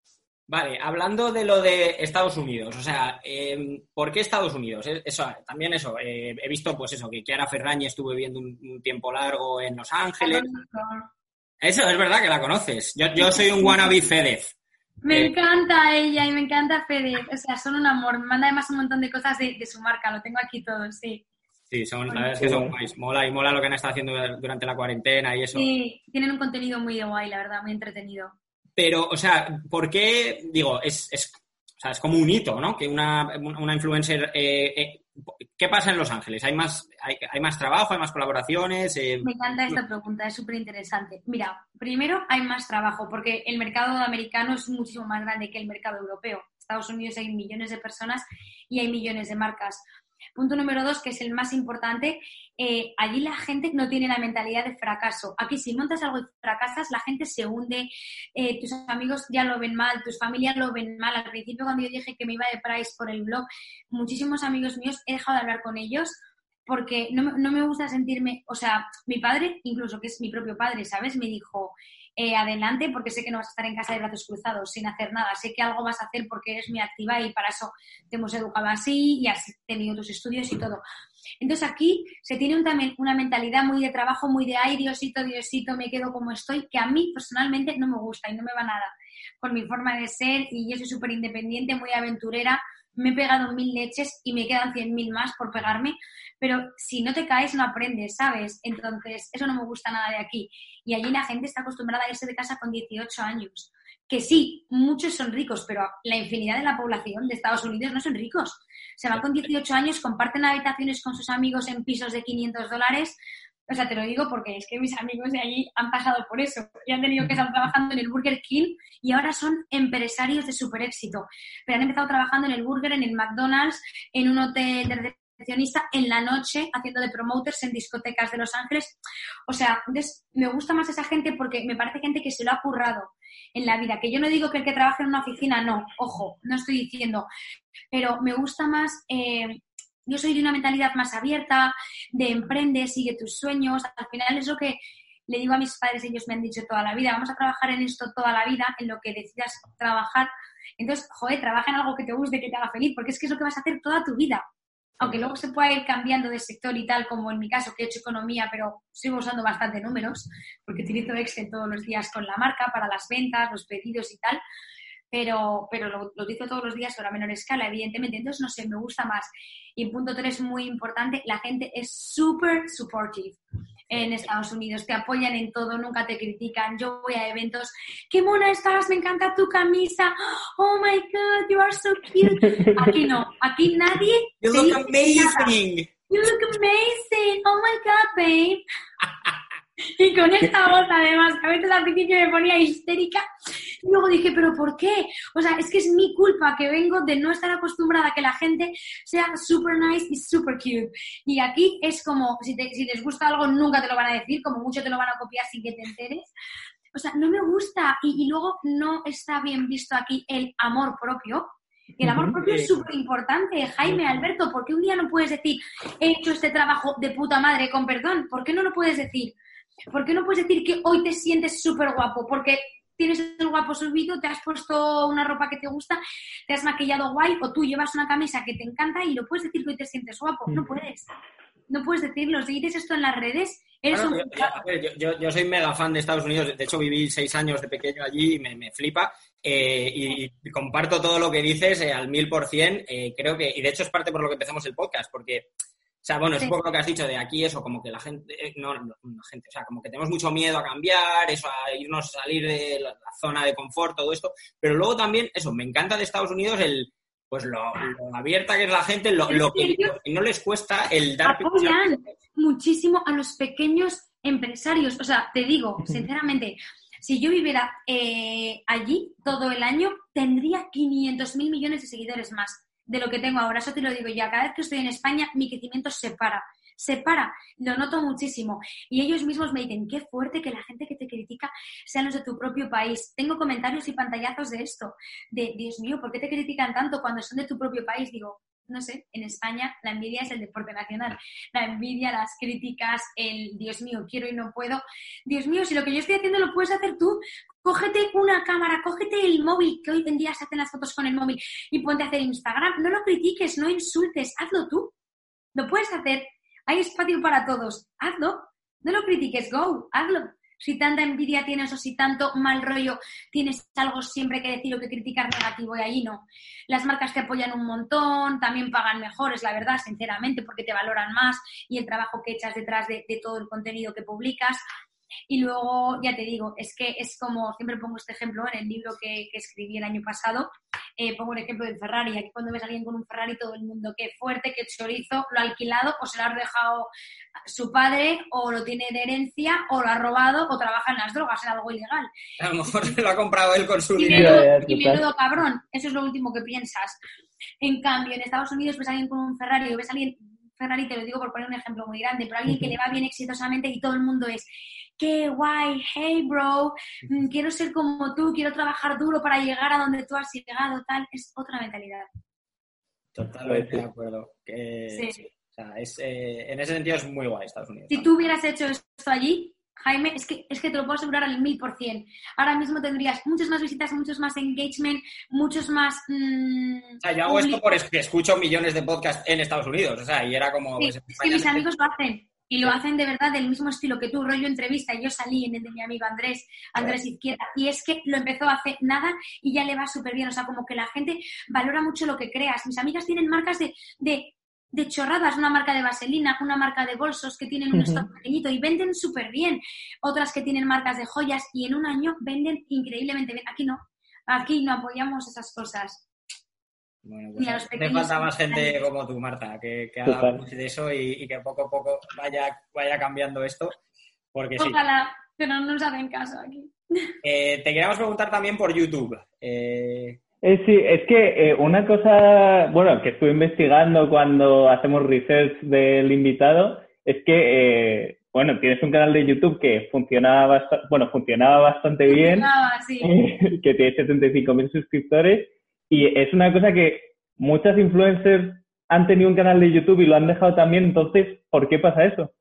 Vale, hablando de lo de Estados Unidos, o sea, em, ¿por qué Estados Unidos? Eh, eso, también eso, eh, he visto pues eso, que Chiara Ferrañi estuvo viviendo un, tiempo largo en Los Ángeles. Eso es verdad que la conoces. Yo, soy un wannabe Fedez. Me eh, encanta ella y me encanta Fedez. O sea, son un amor. Me manda además un montón de cosas de, su marca. Lo tengo aquí todo, sí. Sí, son, la verdad es que son guays. Mola y mola lo que han estado haciendo durante la cuarentena y eso. Sí, tienen un contenido muy guay, la verdad, muy entretenido. Pero, o sea, ¿por qué? Digo, es, es, o sea, es como un hito, ¿no? Que una, una influencer. Eh, eh, ¿Qué pasa en Los Ángeles? ¿Hay más, hay, hay más trabajo, hay más colaboraciones? Eh, Me encanta esta pregunta, es súper interesante. Mira, primero hay más trabajo porque el mercado americano es muchísimo más grande que el mercado europeo. Estados Unidos hay millones de personas y hay millones de marcas. Punto número dos, que es el más importante, eh, allí la gente no tiene la mentalidad de fracaso. Aquí si montas algo y fracasas, la gente se hunde, eh, tus amigos ya lo ven mal, tus familias lo ven mal. Al principio cuando yo dije que me iba de Price por el blog, muchísimos amigos míos he dejado de hablar con ellos porque no, no me gusta sentirme, o sea, mi padre, incluso que es mi propio padre, ¿sabes? Me dijo, eh, adelante porque sé que no vas a estar en casa de brazos cruzados sin hacer nada. Sé que algo vas a hacer porque eres muy activa y para eso te hemos educado así y has tenido tus estudios y todo. Entonces aquí se tiene también una mentalidad muy de trabajo, muy de ay, Diosito, Diosito, me quedo como estoy, que a mí personalmente no me gusta y no me va nada con mi forma de ser y yo soy súper independiente, muy aventurera, me he pegado mil leches y me quedan cien mil más por pegarme, pero si no te caes no aprendes, ¿sabes? Entonces, eso no me gusta nada de aquí. Y allí la gente está acostumbrada a irse de casa con 18 años. Que sí, muchos son ricos, pero la infinidad de la población de Estados Unidos no son ricos. Se van con 18 años, comparten habitaciones con sus amigos en pisos de 500 dólares, o sea, te lo digo porque es que mis amigos de allí han pasado por eso y han tenido que estar trabajando en el Burger King y ahora son empresarios de super éxito. Pero han empezado trabajando en el Burger, en el McDonald's, en un hotel de recepcionista en la noche haciendo de promoters en discotecas de Los Ángeles. O sea, me gusta más esa gente porque me parece gente que se lo ha currado en la vida. Que yo no digo que el que trabaje en una oficina, no, ojo, no estoy diciendo. Pero me gusta más eh, yo soy de una mentalidad más abierta, de emprende, sigue tus sueños. Al final es lo que le digo a mis padres, ellos me han dicho toda la vida, vamos a trabajar en esto toda la vida, en lo que decidas trabajar. Entonces, joder, trabaja en algo que te guste, que te haga feliz, porque es que es lo que vas a hacer toda tu vida. Aunque luego se pueda ir cambiando de sector y tal, como en mi caso, que he hecho economía, pero sigo usando bastante números, porque utilizo Excel todos los días con la marca para las ventas, los pedidos y tal pero, pero lo, lo utilizo todos los días pero a menor escala, evidentemente. Entonces, no sé, me gusta más. Y punto tres, muy importante, la gente es súper supportive en Estados Unidos. Te apoyan en todo, nunca te critican. Yo voy a eventos. ¡Qué mona estás! Me encanta tu camisa. ¡Oh, my God! You are so cute. Aquí no. Aquí nadie... You look amazing. You look amazing. Oh, my God, babe. Y con esta voz, además, que a veces al principio me ponía histérica. Y luego dije, ¿pero por qué? O sea, es que es mi culpa que vengo de no estar acostumbrada a que la gente sea super nice y super cute. Y aquí es como, si, si les gusta algo, nunca te lo van a decir, como mucho te lo van a copiar sin que te enteres. O sea, no me gusta. Y, y luego no está bien visto aquí el amor propio. Y el amor propio es súper importante, Jaime, Alberto, ¿por qué un día no puedes decir, he hecho este trabajo de puta madre con perdón? ¿Por qué no lo puedes decir? ¿Por qué no puedes decir que hoy te sientes súper guapo? Porque tienes el guapo subido, te has puesto una ropa que te gusta, te has maquillado guay o tú llevas una camisa que te encanta y lo puedes decir que hoy te sientes guapo. No puedes. No puedes decirlo. Si dices esto en las redes, eres un... Yo, soy mega fan de Estados Unidos. De hecho, viví seis años de pequeño allí y me, flipa. Eh, y, comparto todo lo que dices eh, al mil por cien. Eh, creo que, y de hecho es parte por lo que empezamos el podcast, porque sea, bueno, es un poco lo que has dicho de aquí, eso, como que la gente, eh, no, la gente, o sea, como que tenemos mucho miedo a cambiar, eso, a irnos, a salir de la, zona de confort, todo esto, pero luego también, eso, me encanta de Estados Unidos el, pues lo, abierta que es la gente, lo, que, no les cuesta el dar... Apoyan muchísimo a los pequeños empresarios, o sea, te digo, sinceramente, si yo viviera eh, allí todo el año, tendría 500 mil millones de seguidores más de lo que tengo ahora. Eso te lo digo ya. Cada vez que estoy en España, mi crecimiento se para. Se para. Lo noto muchísimo. Y ellos mismos me dicen, qué fuerte que la gente que te critica sean los de tu propio país. Tengo comentarios y pantallazos de esto. De, Dios mío, ¿por qué te critican tanto cuando son de tu propio país? Digo, no sé, en España la envidia es el deporte nacional. La envidia, las críticas, el Dios mío, quiero y no puedo. Dios mío, si lo que yo estoy haciendo lo puedes hacer tú, cógete una cámara, cógete el móvil, que hoy en día se hacen las fotos con el móvil, y ponte a hacer Instagram. No lo critiques, no insultes, hazlo tú. Lo puedes hacer. Hay espacio para todos. Hazlo. No lo critiques, go, hazlo si tanta envidia tienes o si tanto mal rollo tienes algo siempre que decir o que criticar negativo y ahí no. Las marcas te apoyan un montón, también pagan mejor, es la verdad, sinceramente, porque te valoran más y el trabajo que echas detrás de, de todo el contenido que publicas. Y luego, ya te digo, es que es como, siempre pongo este ejemplo en el libro que, escribí el año pasado, eh, pongo el ejemplo del Ferrari. Aquí cuando ves a alguien con un Ferrari, todo el mundo, qué fuerte, qué chorizo, lo ha alquilado o se lo ha dejado su padre o lo tiene de herencia o lo ha robado o trabaja en las drogas, en algo ilegal. A lo mejor se lo ha comprado él con su dinero. Y menudo cabrón, eso es lo último que piensas. En cambio, en Estados Unidos ves a alguien con un Ferrari o ves a alguien Ferrari, te lo digo por poner un ejemplo muy grande, pero alguien que le va bien exitosamente y todo el mundo es, qué guay, hey bro, mm, quiero ser como tú, quiero trabajar duro para llegar a donde tú has llegado, tal, es otra mentalidad. Totalmente de acuerdo. sí. O sea, es, eh, en ese sentido es muy guay Estados Unidos. Si tú hubieras hecho esto allí, Jaime, es que, es que te lo puedo asegurar al mil por cien. Ahora mismo tendrías muchas más visitas, muchos más engagement, muchos más... Mm, o sea, yo hago esto porque escucho millones de podcasts en Estados Unidos, o sea, y era como... Pues, es que mis amigos lo hacen. Y lo hacen de verdad del mismo estilo que tú, rollo entrevista. Yo salí en el de mi amigo Andrés, Andrés Izquierda, y es que lo empezó a hacer nada y ya le va súper bien. O sea, como que la gente valora mucho lo que creas. Mis amigas tienen marcas de, de, de chorradas, una marca de vaselina, una marca de bolsos que tienen un stock pequeñito y venden súper bien. Otras que tienen marcas de joyas y en un año venden increíblemente bien. Aquí no, aquí no apoyamos esas cosas. Bueno, pues falta más gente como tú, Marta, que, que haga de eso y, que poco a poco vaya, vaya cambiando esto. Porque Ojalá, pero no nos hacen caso aquí. Eh, te queríamos preguntar también por YouTube. Eh, Eh, sí, es que eh, una cosa, bueno, que estuve investigando cuando hacemos research del invitado, es que, eh, bueno, tienes un canal de YouTube que funcionaba, bastante, bueno, funcionaba bastante bien, sí. que tiene 75.000 suscriptores, y es una cosa que muchas influencers han tenido un canal de YouTube y lo han dejado también, entonces, ¿por qué pasa eso?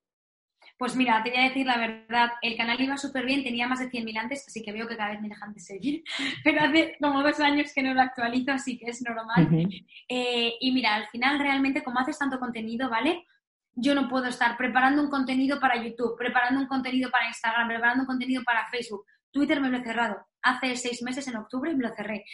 Pues mira, te voy a decir la verdad, el canal iba súper bien, tenía más de 100.000 antes, así que veo que cada vez me dejan de seguir, pero hace como dos años que no lo actualizo, así que es normal. Eh, y mira, al final realmente como haces tanto contenido, ¿vale? Yo no puedo estar preparando un contenido para YouTube, preparando un contenido para Instagram, preparando un contenido para Facebook. Twitter me lo he cerrado. Hace seis meses, en octubre, me lo cerré.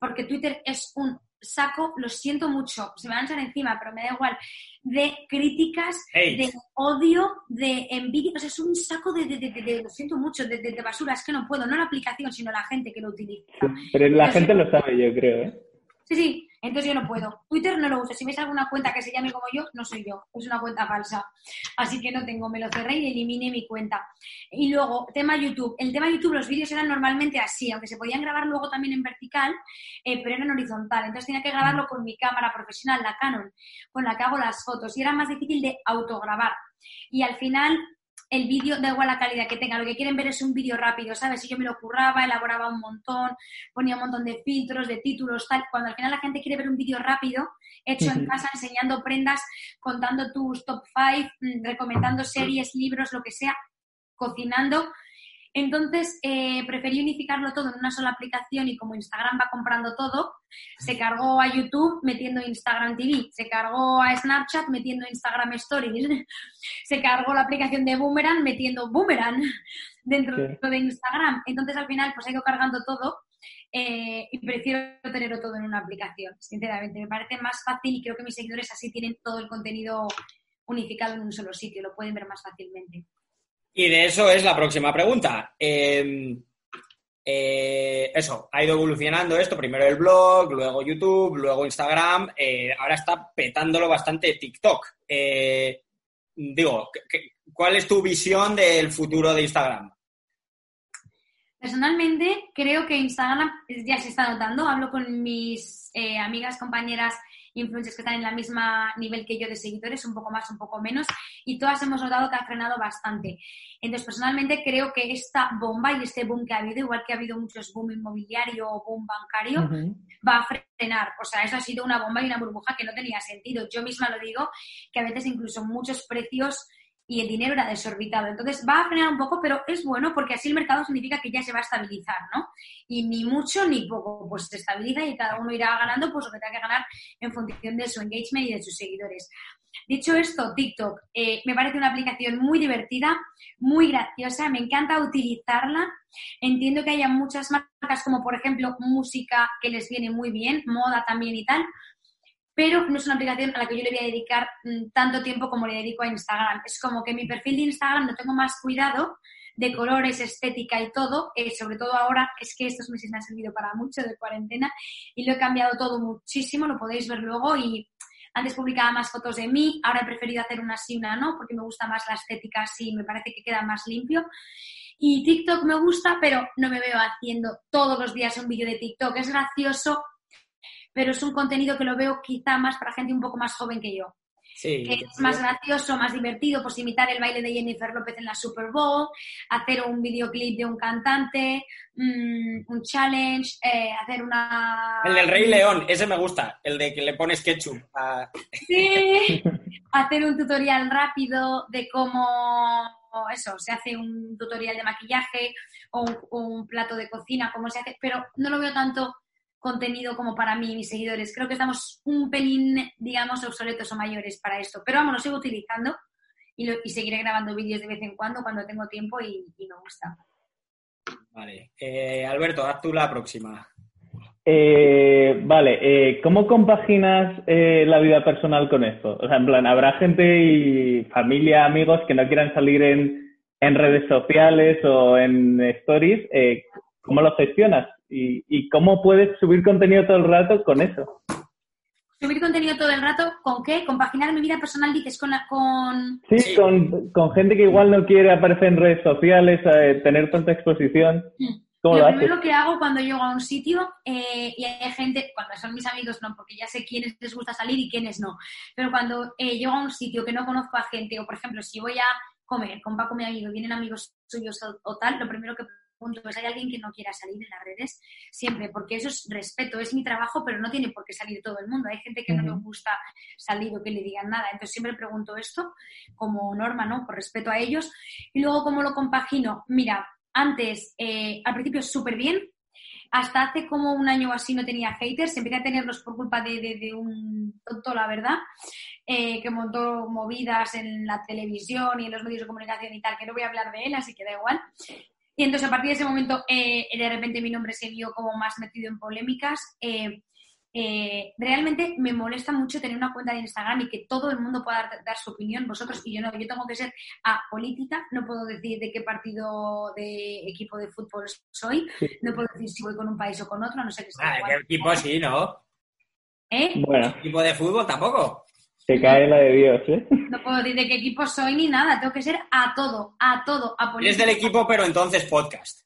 Porque Twitter es un saco, lo siento mucho, se me van a echar encima, pero me da igual, de críticas, de odio, de envidia, o sea, es un saco de, de, de, lo siento mucho, de, basura, es que no puedo, no la aplicación, sino la gente que lo utiliza. Pero la gente lo sabe, yo creo, ¿eh? Sí, sí, entonces yo no puedo. Twitter no lo uso. Si ves alguna cuenta que se llame como yo, no soy yo. Es una cuenta falsa. Así que no tengo. Me lo cerré y eliminé mi cuenta. Y luego, tema YouTube. El tema YouTube, los vídeos eran normalmente así, aunque se podían grabar luego también en vertical, eh, pero eran horizontal. Entonces tenía que grabarlo con mi cámara profesional, la Canon, con la que hago las fotos. Y era más difícil de autograbar. Y al final el vídeo, da igual la calidad que tenga, lo que quieren ver es un vídeo rápido, ¿sabes? Si yo me lo curraba, elaboraba un montón, ponía un montón de filtros, de títulos, tal. Cuando al final la gente quiere ver un vídeo rápido, hecho en casa, enseñando prendas, contando tus top five, mm, recomendando series, libros, lo que sea, cocinando, entonces, eh, preferí unificarlo todo en una sola aplicación y como Instagram va comprando todo, se cargó a YouTube metiendo Instagram TV, se cargó a Snapchat metiendo Instagram Stories, se cargó la aplicación de Boomerang metiendo Boomerang dentro de Instagram. Entonces, al final, pues he ido cargando todo eh, y prefiero tenerlo todo en una aplicación, sinceramente. Me parece más fácil y creo que mis seguidores así tienen todo el contenido unificado en un solo sitio, lo pueden ver más fácilmente. Y de eso es la próxima pregunta. Em, eh, eso, ha ido evolucionando esto, primero el blog, luego YouTube, luego Instagram, eh, ahora está petándolo bastante TikTok. Eh, digo, ¿cuál es tu visión del futuro de Instagram? Personalmente, creo que Instagram ya se está notando. Hablo con mis amigas, compañeras influencers que están en la misma nivel que yo de seguidores, un poco más, un poco menos, y todas hemos notado que ha frenado bastante. Entonces, personalmente creo que esta bomba y este boom que ha habido, igual que ha habido muchos boom inmobiliario o boom bancario, va a frenar. O sea, eso ha sido una bomba y una burbuja que no tenía sentido. Yo misma lo digo, que a veces incluso muchos precios y el dinero era desorbitado. Entonces va a frenar un poco, pero es bueno porque así el mercado significa que ya se va a estabilizar, ¿no? Y ni mucho ni poco, pues se estabiliza y cada uno irá ganando pues lo que tenga que ganar en función de su engagement y de sus seguidores. Dicho esto, TikTok eh, me parece una aplicación muy divertida, muy graciosa, me encanta utilizarla. Entiendo que haya muchas marcas como por ejemplo música que les viene muy bien, moda también y tal, pero no es una aplicación a la que yo le voy a dedicar mm, tanto tiempo como le dedico a Instagram. Es como que mi perfil de Instagram no tengo más cuidado de colores, estética y todo, eh, sobre todo ahora, es que estos meses me han servido para mucho de cuarentena y lo he cambiado todo muchísimo, lo podéis ver luego y antes publicaba más fotos de mí, ahora he preferido hacer una sí, una no, porque me gusta más la estética así, me parece que queda más limpio. Y TikTok me gusta, pero no me veo haciendo todos los días un vídeo de TikTok. Es gracioso, pero es un contenido que lo veo quizá más para gente un poco más joven que yo. Sí, que es más gracioso, más divertido, pues imitar el baile de Jennifer López en la Super Bowl, hacer un videoclip de un cantante, mm, un challenge, eh, hacer una... El del Rey León, ese me gusta, el de que le pones ketchup. Sí, hacer un tutorial rápido de cómo, eso, se hace un tutorial de maquillaje o un plato de cocina, cómo se hace, pero no lo veo tanto contenido como para mí y mis seguidores. Creo que estamos un pelín, digamos, obsoletos o mayores para esto. Pero vamos, lo sigo utilizando y, seguiré grabando vídeos de vez en cuando cuando tengo tiempo y, me gusta. Vale. Eh, Alberto, haz tú la próxima. Eh, vale, eh, ¿cómo compaginas la vida personal con esto? O sea, en plan, ¿habrá gente y familia, amigos que no quieran salir en, en redes sociales o en stories? ¿Cómo lo gestionas? ¿Y, cómo puedes subir contenido todo el rato con eso? ¿Subir contenido todo el rato con qué? ¿Compaginar mi vida personal, dices, con... con... Sí, Con, gente que igual no quiere aparecer en redes sociales, eh, tener tanta exposición. Hmm. ¿Cómo lo lo primero que hago cuando llego a un sitio eh, y hay gente, cuando son mis amigos no, porque ya sé quiénes les gusta salir y quiénes no, pero cuando eh, llego a un sitio que no conozco a gente, o por ejemplo, si voy a comer con Paco, mi amigo, y vienen amigos suyos o, o tal, lo primero que pregunto es, ¿hay alguien que no quiera salir en las redes? Siempre, porque eso es respeto, es mi trabajo, pero no tiene por qué salir todo el mundo. Hay gente que no le gusta salir o que le digan nada, entonces siempre pregunto esto como norma, ¿no? Por respeto a ellos. Y luego, ¿cómo lo compagino? Mira, antes, eh, al principio súper bien, hasta hace como un año o así no tenía haters, empecé a tenerlos por culpa de, de- de un tonto, la verdad, eh, que montó movidas en la televisión y en los medios de comunicación y tal, que no voy a hablar de él, así que da igual. Y entonces a partir de ese momento, eh, de repente mi nombre se vio como más metido en polémicas. Eh, eh, realmente me molesta mucho tener una cuenta de Instagram y que todo el mundo pueda dar, dar su opinión, vosotros y yo no. Yo tengo que ser apolítica, no puedo decir de qué partido de equipo de fútbol soy, no puedo decir si voy con un país o con otro, no sé qué Ah, ¿qué equipo sí, no? ¿Eh? Bueno, ¿Equipo de fútbol tampoco? Cae la de Dios, ¿eh? No puedo decir de qué equipo soy ni nada, tengo que ser a todo, a todo, Eres apolítica. del equipo, pero entonces podcast.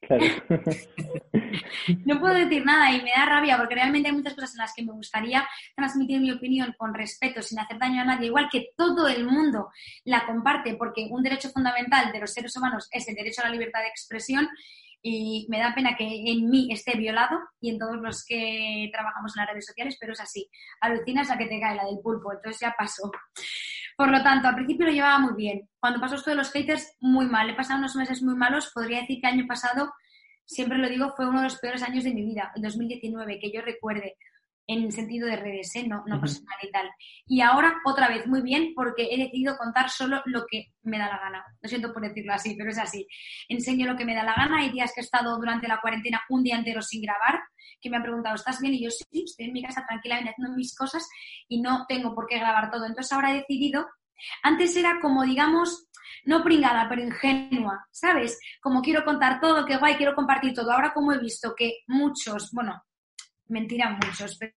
Claro. No puedo decir nada y me da rabia porque realmente hay muchas cosas en las que me gustaría transmitir mi opinión con respeto, sin hacer daño a nadie, igual que todo el mundo la comparte, porque un derecho fundamental de los seres humanos es el derecho a la libertad de expresión y me da pena que en mí esté violado y en todos los que trabajamos en las redes sociales, pero es así. Alucina es la que te cae, la del pulpo, entonces ya pasó. Por lo tanto, al principio lo llevaba muy bien. Cuando pasó esto de los haters, muy mal. He pasado unos meses muy malos. Podría decir que el año pasado siempre lo digo, fue uno de los peores años de mi vida, el 2019, que yo recuerde, en sentido de redes, ¿eh? no, no personal y tal. Y ahora, otra vez, muy bien, porque he decidido contar solo lo que me da la gana. Lo siento por decirlo así, pero es así. Enseño lo que me da la gana. Hay días que he estado durante la cuarentena un día entero sin grabar, que me han preguntado, ¿estás bien? Y yo sí, estoy en mi casa tranquilamente haciendo mis cosas y no tengo por qué grabar todo. Entonces ahora he decidido, antes era como, digamos, no pringada, pero ingenua, ¿sabes? Como quiero contar todo, qué guay, quiero compartir todo. Ahora como he visto que muchos, bueno, mentira muchos, pero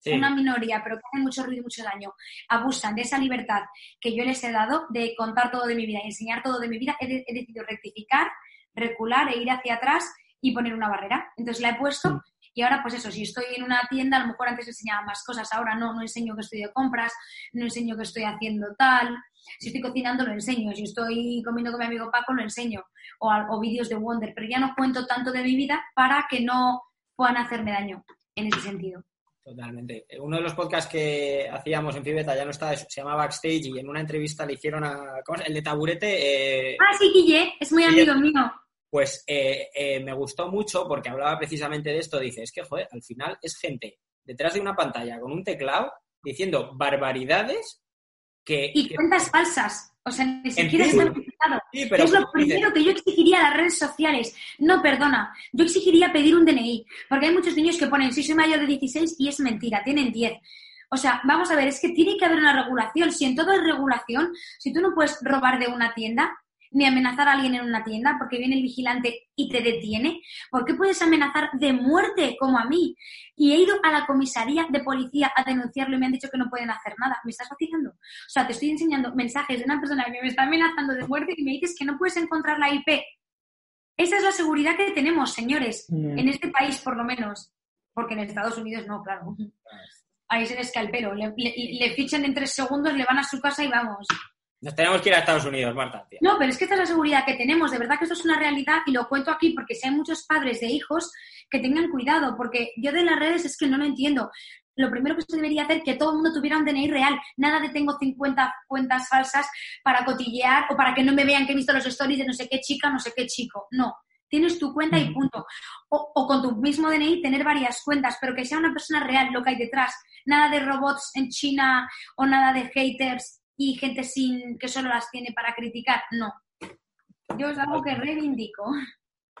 Sí. una minoría, pero que hacen mucho ruido y mucho daño, abusan de esa libertad que yo les he dado de contar todo de mi vida y enseñar todo de mi vida, he, de- he decidido rectificar, recular e ir hacia atrás y poner una barrera. Entonces la he puesto Mm. y ahora pues eso, si estoy en una tienda, a lo mejor antes enseñaba más cosas, ahora no, no enseño que estoy de compras, no enseño que estoy haciendo tal. Si estoy cocinando, lo enseño. Si estoy comiendo con mi amigo Paco, lo enseño. O vídeos de Wonder. Pero ya no cuento tanto de mi vida para que no puedan hacerme daño en ese sentido. Totalmente. Uno de los podcasts que hacíamos en Fibeta ya no está, se llama Backstage y en una entrevista le hicieron a. ¿Cómo se El de Taburete. eh, Ah, sí, Guille, es muy Guille. amigo mío. Pues eh, eh, me gustó mucho porque hablaba precisamente de esto. Dice, es que, joder, al final es gente detrás de una pantalla con un teclado diciendo barbaridades que... Y que- cuentas falsas. O sea, ni siquiera. Sí, pero es lo dices, primero que yo exigiría a las redes sociales. No, perdona, yo exigiría pedir un DNI, porque hay muchos niños que ponen, si soy mayor de 16 y es mentira, tienen 10. O sea, vamos a ver, es que tiene que haber una regulación. Si en todo es regulación, si tú no puedes robar de una tienda, ni amenazar a alguien en una tienda porque viene el vigilante y te detiene, ¿por qué puedes amenazar de muerte como a mí? Y he ido a la comisaría de policía a denunciarlo y me han dicho que no pueden hacer nada. ¿Me estás vacilando? O sea, te estoy enseñando mensajes de una persona que me está amenazando de muerte y me dices que no puedes encontrar la IP. Esa es la seguridad que tenemos, señores, Mm. en este país por lo menos. Porque en Estados Unidos no, claro. Ahí se les cae el pelo. Le, le- le fichan en tres segundos, le van a su casa y vamos. Nos tenemos que ir a Estados Unidos, Marta. tía. No, pero es que esta es la seguridad que tenemos. De verdad que esto es una realidad y lo cuento aquí porque si hay muchos padres de hijos que tengan cuidado, porque yo de las redes es que no lo entiendo. Lo primero que se debería hacer es que todo el mundo tuviera un DNI real. Nada de tengo 50 cuentas falsas para cotillear o para que no me vean que he visto los stories de no sé qué chica, no sé qué chico. No. Tienes tu cuenta y punto. O, o con tu mismo DNI tener varias cuentas, pero que sea una persona real lo que hay detrás. Nada de robots en China o nada de haters y gente sin que solo las tiene para criticar. No. Yo es algo que reivindico.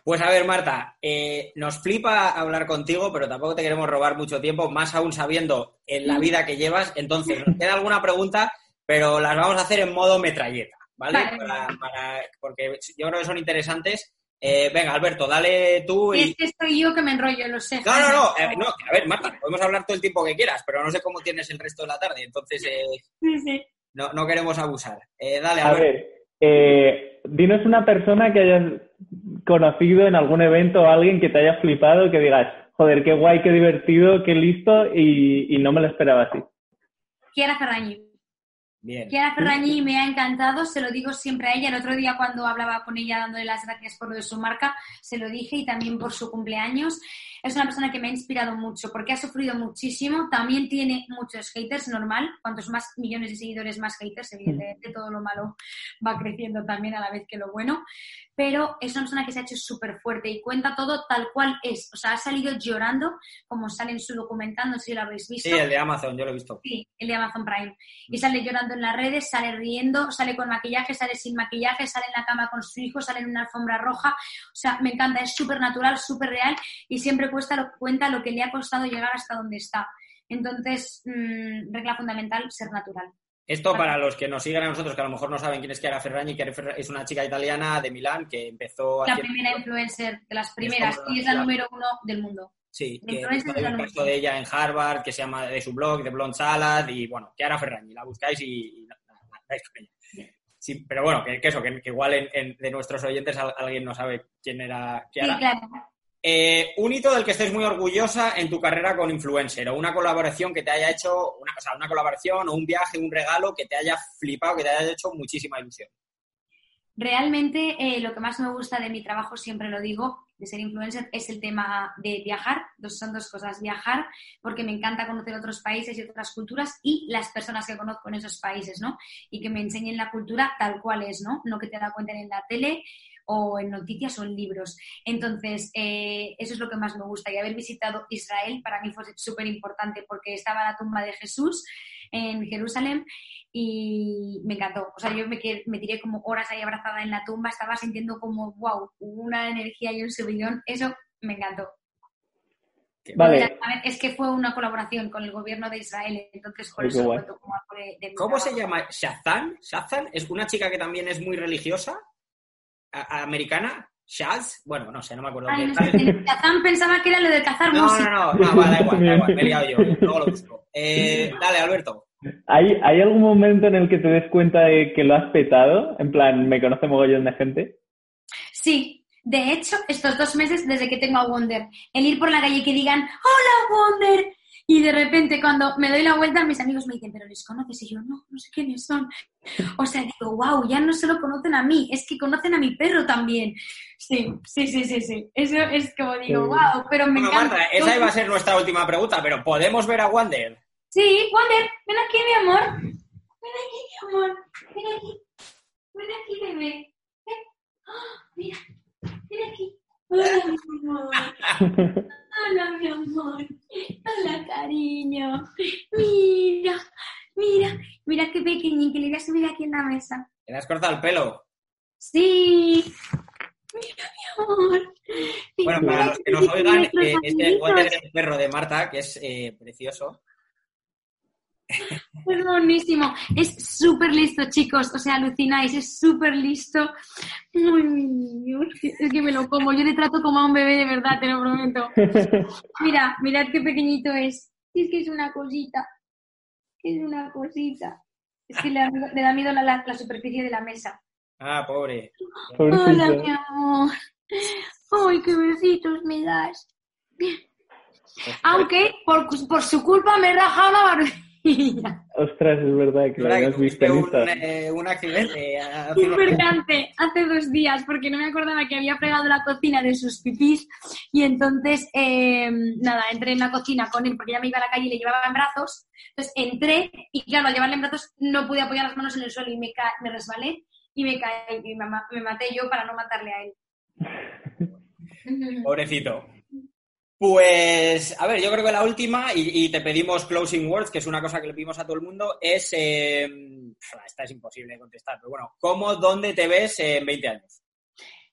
Pues a ver, Marta, eh, nos flipa hablar contigo, pero tampoco te queremos robar mucho tiempo, más aún sabiendo en la vida que llevas. Entonces, nos queda alguna pregunta, pero las vamos a hacer en modo metralleta, ¿vale? Vale. Para- para- porque yo creo que son interesantes. Eh, venga, Alberto, dale tú Y es que soy yo que me enrollo, lo sé. No, no, no, eh, no, a ver, Marta, podemos hablar todo el tiempo que quieras, pero no sé cómo tienes el resto de la tarde, entonces Sí, sí. No, no queremos abusar. Eh, dale, A ver, eh, dinos una persona que hayas conocido en algún evento o alguien que te haya flipado, que digas, joder, qué guay, qué divertido, qué listo y, no me lo esperaba así? Kiara Ferrañi. Bien. Kiara Ferrañi me ha encantado, se lo digo siempre a ella. El otro día cuando hablaba con ella dándole las gracias por lo de su marca, se lo dije y también por su cumpleaños es una persona que me ha inspirado mucho porque ha sufrido muchísimo, también tiene muchos haters, normal, cuantos más millones de seguidores, más haters, evidentemente todo lo malo va creciendo también a la vez que lo bueno, pero es una persona que se ha hecho súper fuerte y cuenta todo tal cual es, o sea, ha salido llorando, como sale en su documental, no sé si lo habéis visto. Sí, el de Amazon, yo lo he visto. Sí, el de Amazon Prime. Y sale llorando en las redes, sale riendo, sale con maquillaje, sale sin maquillaje, sale en la cama con su hijo, sale en una alfombra roja, o sea, me encanta, es súper natural, súper real y siempre cuesta cuenta lo que le ha costado llegar hasta donde está. Entonces, mm, regla fundamental, ser natural. Esto para los que nos siguen a nosotros, que a lo mejor no saben quién es Chiara Ferragni, que es una chica italiana de Milán que empezó... La primera influencer, de las primeras, y es la número uno del mundo. Sí, que hay un caso de ella en Harvard, que se llama de su blog, de Blonde Salad, y bueno, Chiara Ferragni, la buscáis y, la, Sí, pero bueno, que, eso, que, igual de nuestros oyentes alguien no sabe quién era Chiara. Sí, claro. Eh, un hito del que estés muy orgullosa en tu carrera con influencer o una colaboración que te haya hecho, una, o una colaboración o un viaje, un regalo que te haya flipado, que te haya hecho muchísima ilusión. Realmente eh, lo que más me gusta de mi trabajo, siempre lo digo, de ser influencer, es el tema de viajar. Dos, son dos cosas. Viajar, porque me encanta conocer otros países y otras culturas y las personas que conozco en esos países, ¿no? Y que me enseñen la cultura tal cual es, ¿no? No que te da cuenta en la tele o en noticias o en libros. Entonces, eh, eso es lo que más me gusta. Y haber visitado Israel para mí fue súper importante porque estaba la tumba de Jesús en Jerusalén y me encantó. O sea, yo me, me tiré como horas ahí abrazada en la tumba, estaba sintiendo como, wow, una energía y un subidón. Eso me encantó. Vale. es que fue una colaboración con el gobierno de Israel, entonces por eso como de, ¿Cómo se llama? ¿Shazan? ¿Shazan? ¿Es una chica que también es muy religiosa? americana, Shaz, bueno, no sé, no me acuerdo. Ay, no pensaba que era lo de cazar no, música. No, no, no, no, da igual, da igual, me he liado yo, luego lo busco. Eh, dale, Alberto. ¿Hay, ¿Hay algún momento en el que te des cuenta de que lo has petado? En plan, ¿me conoce mogollón de gente? Sí, de hecho, estos dos meses desde que tengo a Wonder, el ir por la calle y que digan, ¡Hola, Wonder! Y de repente, cuando me doy la vuelta, mis amigos me dicen, ¿pero les conoces? Y yo, no, no sé quiénes son. O sea, digo, wow, ya no solo conocen a mí, es que conocen a mi perro también. Sí, sí, sí, sí, sí. Eso es como digo, wow, pero me encanta. Marta, esa iba a ser nuestra última pregunta, pero ¿podemos ver a Wander? Sí, Wander, ven aquí, mi amor. Ven aquí, mi amor. Ven aquí. Ven aquí, bebé. Ven. ¡Ah! mira, ven aquí. Amor. Hola, mi amor. Hola, cariño. Mira, mira, mira qué pequeñín, que le voy a subir aquí en la mesa. ¿Te has cortado el pelo? Sí. Mira, mi amor. Bueno, para los que nos oigan, eh, este es el perro de Marta, que es eh, precioso. Es buenísimo. Es súper listo, chicos. O sea, alucináis. Es súper listo. Muy Es que me lo como. Yo le trato como a un bebé de verdad, te lo prometo. Mira, mirad qué pequeñito es. Es que es una cosita. Es una cosita. Es que le da, miedo la, la, superficie de la mesa. Ah, pobre. Hola, mi amor. Ay, qué besitos me das. Aunque por, por su culpa me he rajado la barbilla. Ostras, es verdad que lo habías visto en un, eh, un accidente. Importante, hace dos días, porque no me acordaba que había fregado la cocina de sus pipís y entonces, eh, nada, entré en la cocina con él porque ya me iba a la calle y le llevaba en brazos. Entonces entré y claro, al llevarle en brazos no pude apoyar las manos en el suelo y me, me resbalé y me caí y me, me maté yo para no matarle a él. Pobrecito. Pues, a ver, yo creo que la última, y, te pedimos closing words, que es una cosa que le pedimos a todo el mundo, es, eh, esta es imposible de contestar, pero bueno, ¿cómo, dónde te ves en 20 años?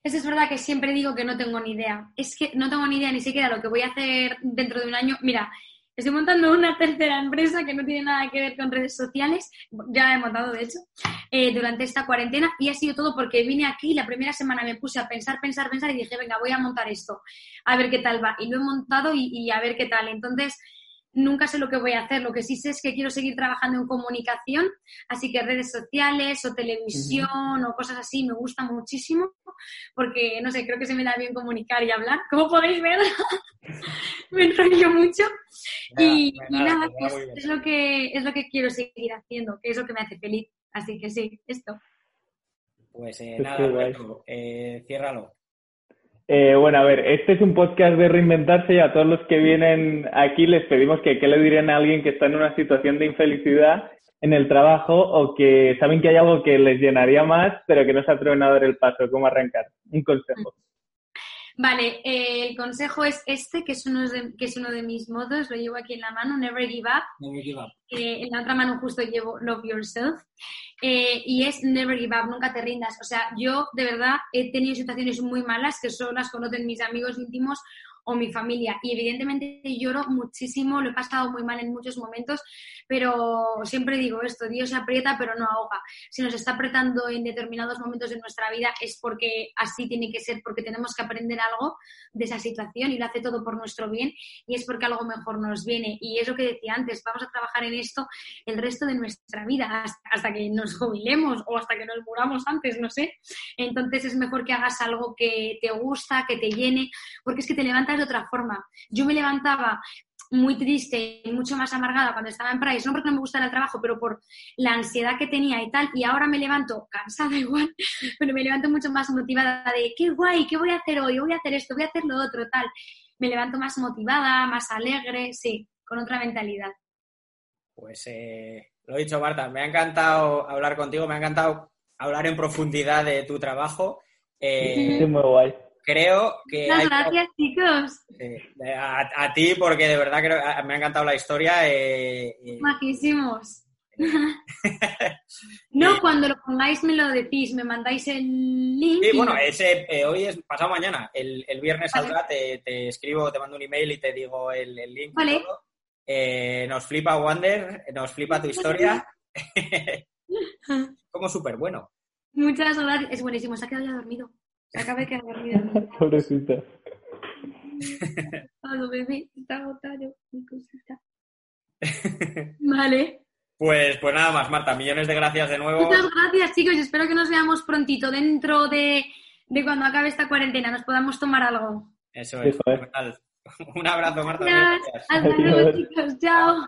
Eso es verdad que siempre digo que no tengo ni idea. Es que no tengo ni idea ni siquiera lo que voy a hacer dentro de un año. Mira, Estoy montando una tercera empresa que no tiene nada que ver con redes sociales, ya la he montado de hecho, eh, durante esta cuarentena y ha sido todo porque vine aquí, la primera semana me puse a pensar, pensar, pensar y dije, venga, voy a montar esto, a ver qué tal va. Y lo he montado y, a ver qué tal. Entonces, nunca sé lo que voy a hacer. Lo que sí sé es que quiero seguir trabajando en comunicación, así que redes sociales o televisión o cosas así me gusta muchísimo porque, no sé, creo que se me da bien comunicar y hablar. Como podéis ver, me enrollo mucho. y, nada, pues es, lo que, es lo que quiero seguir haciendo, que es lo que me hace feliz. Así que sí, esto. Pues eh, nada, eh, ciérralo. Eh, bueno, a ver, este es un podcast de reinventarse y a todos los que vienen aquí les pedimos que qué le dirían a alguien que está en una situación de infelicidad en el trabajo o que saben que hay algo que les llenaría más, pero que no se atreven a dar el paso. ¿Cómo arrancar? Un consejo. Vale, eh, el consejo es este, que es, uno de, que es uno de mis modos, lo llevo aquí en la mano, Never Give Up. Never give up. Eh, en la otra mano justo llevo Love Yourself. Eh, y es Never Give Up, nunca te rindas. O sea, yo de verdad he tenido situaciones muy malas que solo las conocen mis amigos íntimos o mi familia. Y evidentemente lloro muchísimo, lo he pasado muy mal en muchos momentos, pero siempre digo esto, Dios aprieta pero no ahoga. Si nos está apretando en determinados momentos de nuestra vida es porque así tiene que ser, porque tenemos que aprender algo de esa situación y lo hace todo por nuestro bien y es porque algo mejor nos viene. Y es lo que decía antes, vamos a trabajar en esto el resto de nuestra vida, hasta, que nos jubilemos o hasta que nos muramos antes, no sé. Entonces es mejor que hagas algo que te gusta, que te llene, porque es que te levantas de otra forma. Yo me levantaba muy triste y mucho más amargada cuando estaba en Price, no porque no me gustara el trabajo, pero por la ansiedad que tenía y tal, y ahora me levanto cansada igual, pero me levanto mucho más motivada de qué guay, qué voy a hacer hoy, voy a hacer esto, voy a hacer lo otro, tal. Me levanto más motivada, más alegre, sí, con otra mentalidad. Pues eh, lo he dicho, Marta, me ha encantado hablar contigo, me ha encantado hablar en profundidad de tu trabajo. Eh, muy guay creo que... Muchas gracias, chicos. a, ti, porque de verdad creo, me ha encantado la historia. Eh, Majísimos. no, cuando lo pongáis me lo decís, me mandáis el link. Sí, bueno, ese, eh, hoy es pasado mañana. El, viernes saldrá, te, escribo, te mando un email y te digo el, link. Vale. Eh, nos flipa Wander, nos flipa tu historia. Como súper bueno. Muchas gracias. Es buenísimo, se ha quedado ya dormido. Se acaba de quedar dormida. Pobrecita. Todo bebé, está agotado, mi cosita. Vale. Pues, pues nada más, Marta, millones de gracias de nuevo. Muchas gracias, chicos, y espero que nos veamos prontito dentro de, de cuando acabe esta cuarentena, nos podamos tomar algo. Eso es. Un abrazo, Marta. Gracias. Hasta luego, chicos. Chao.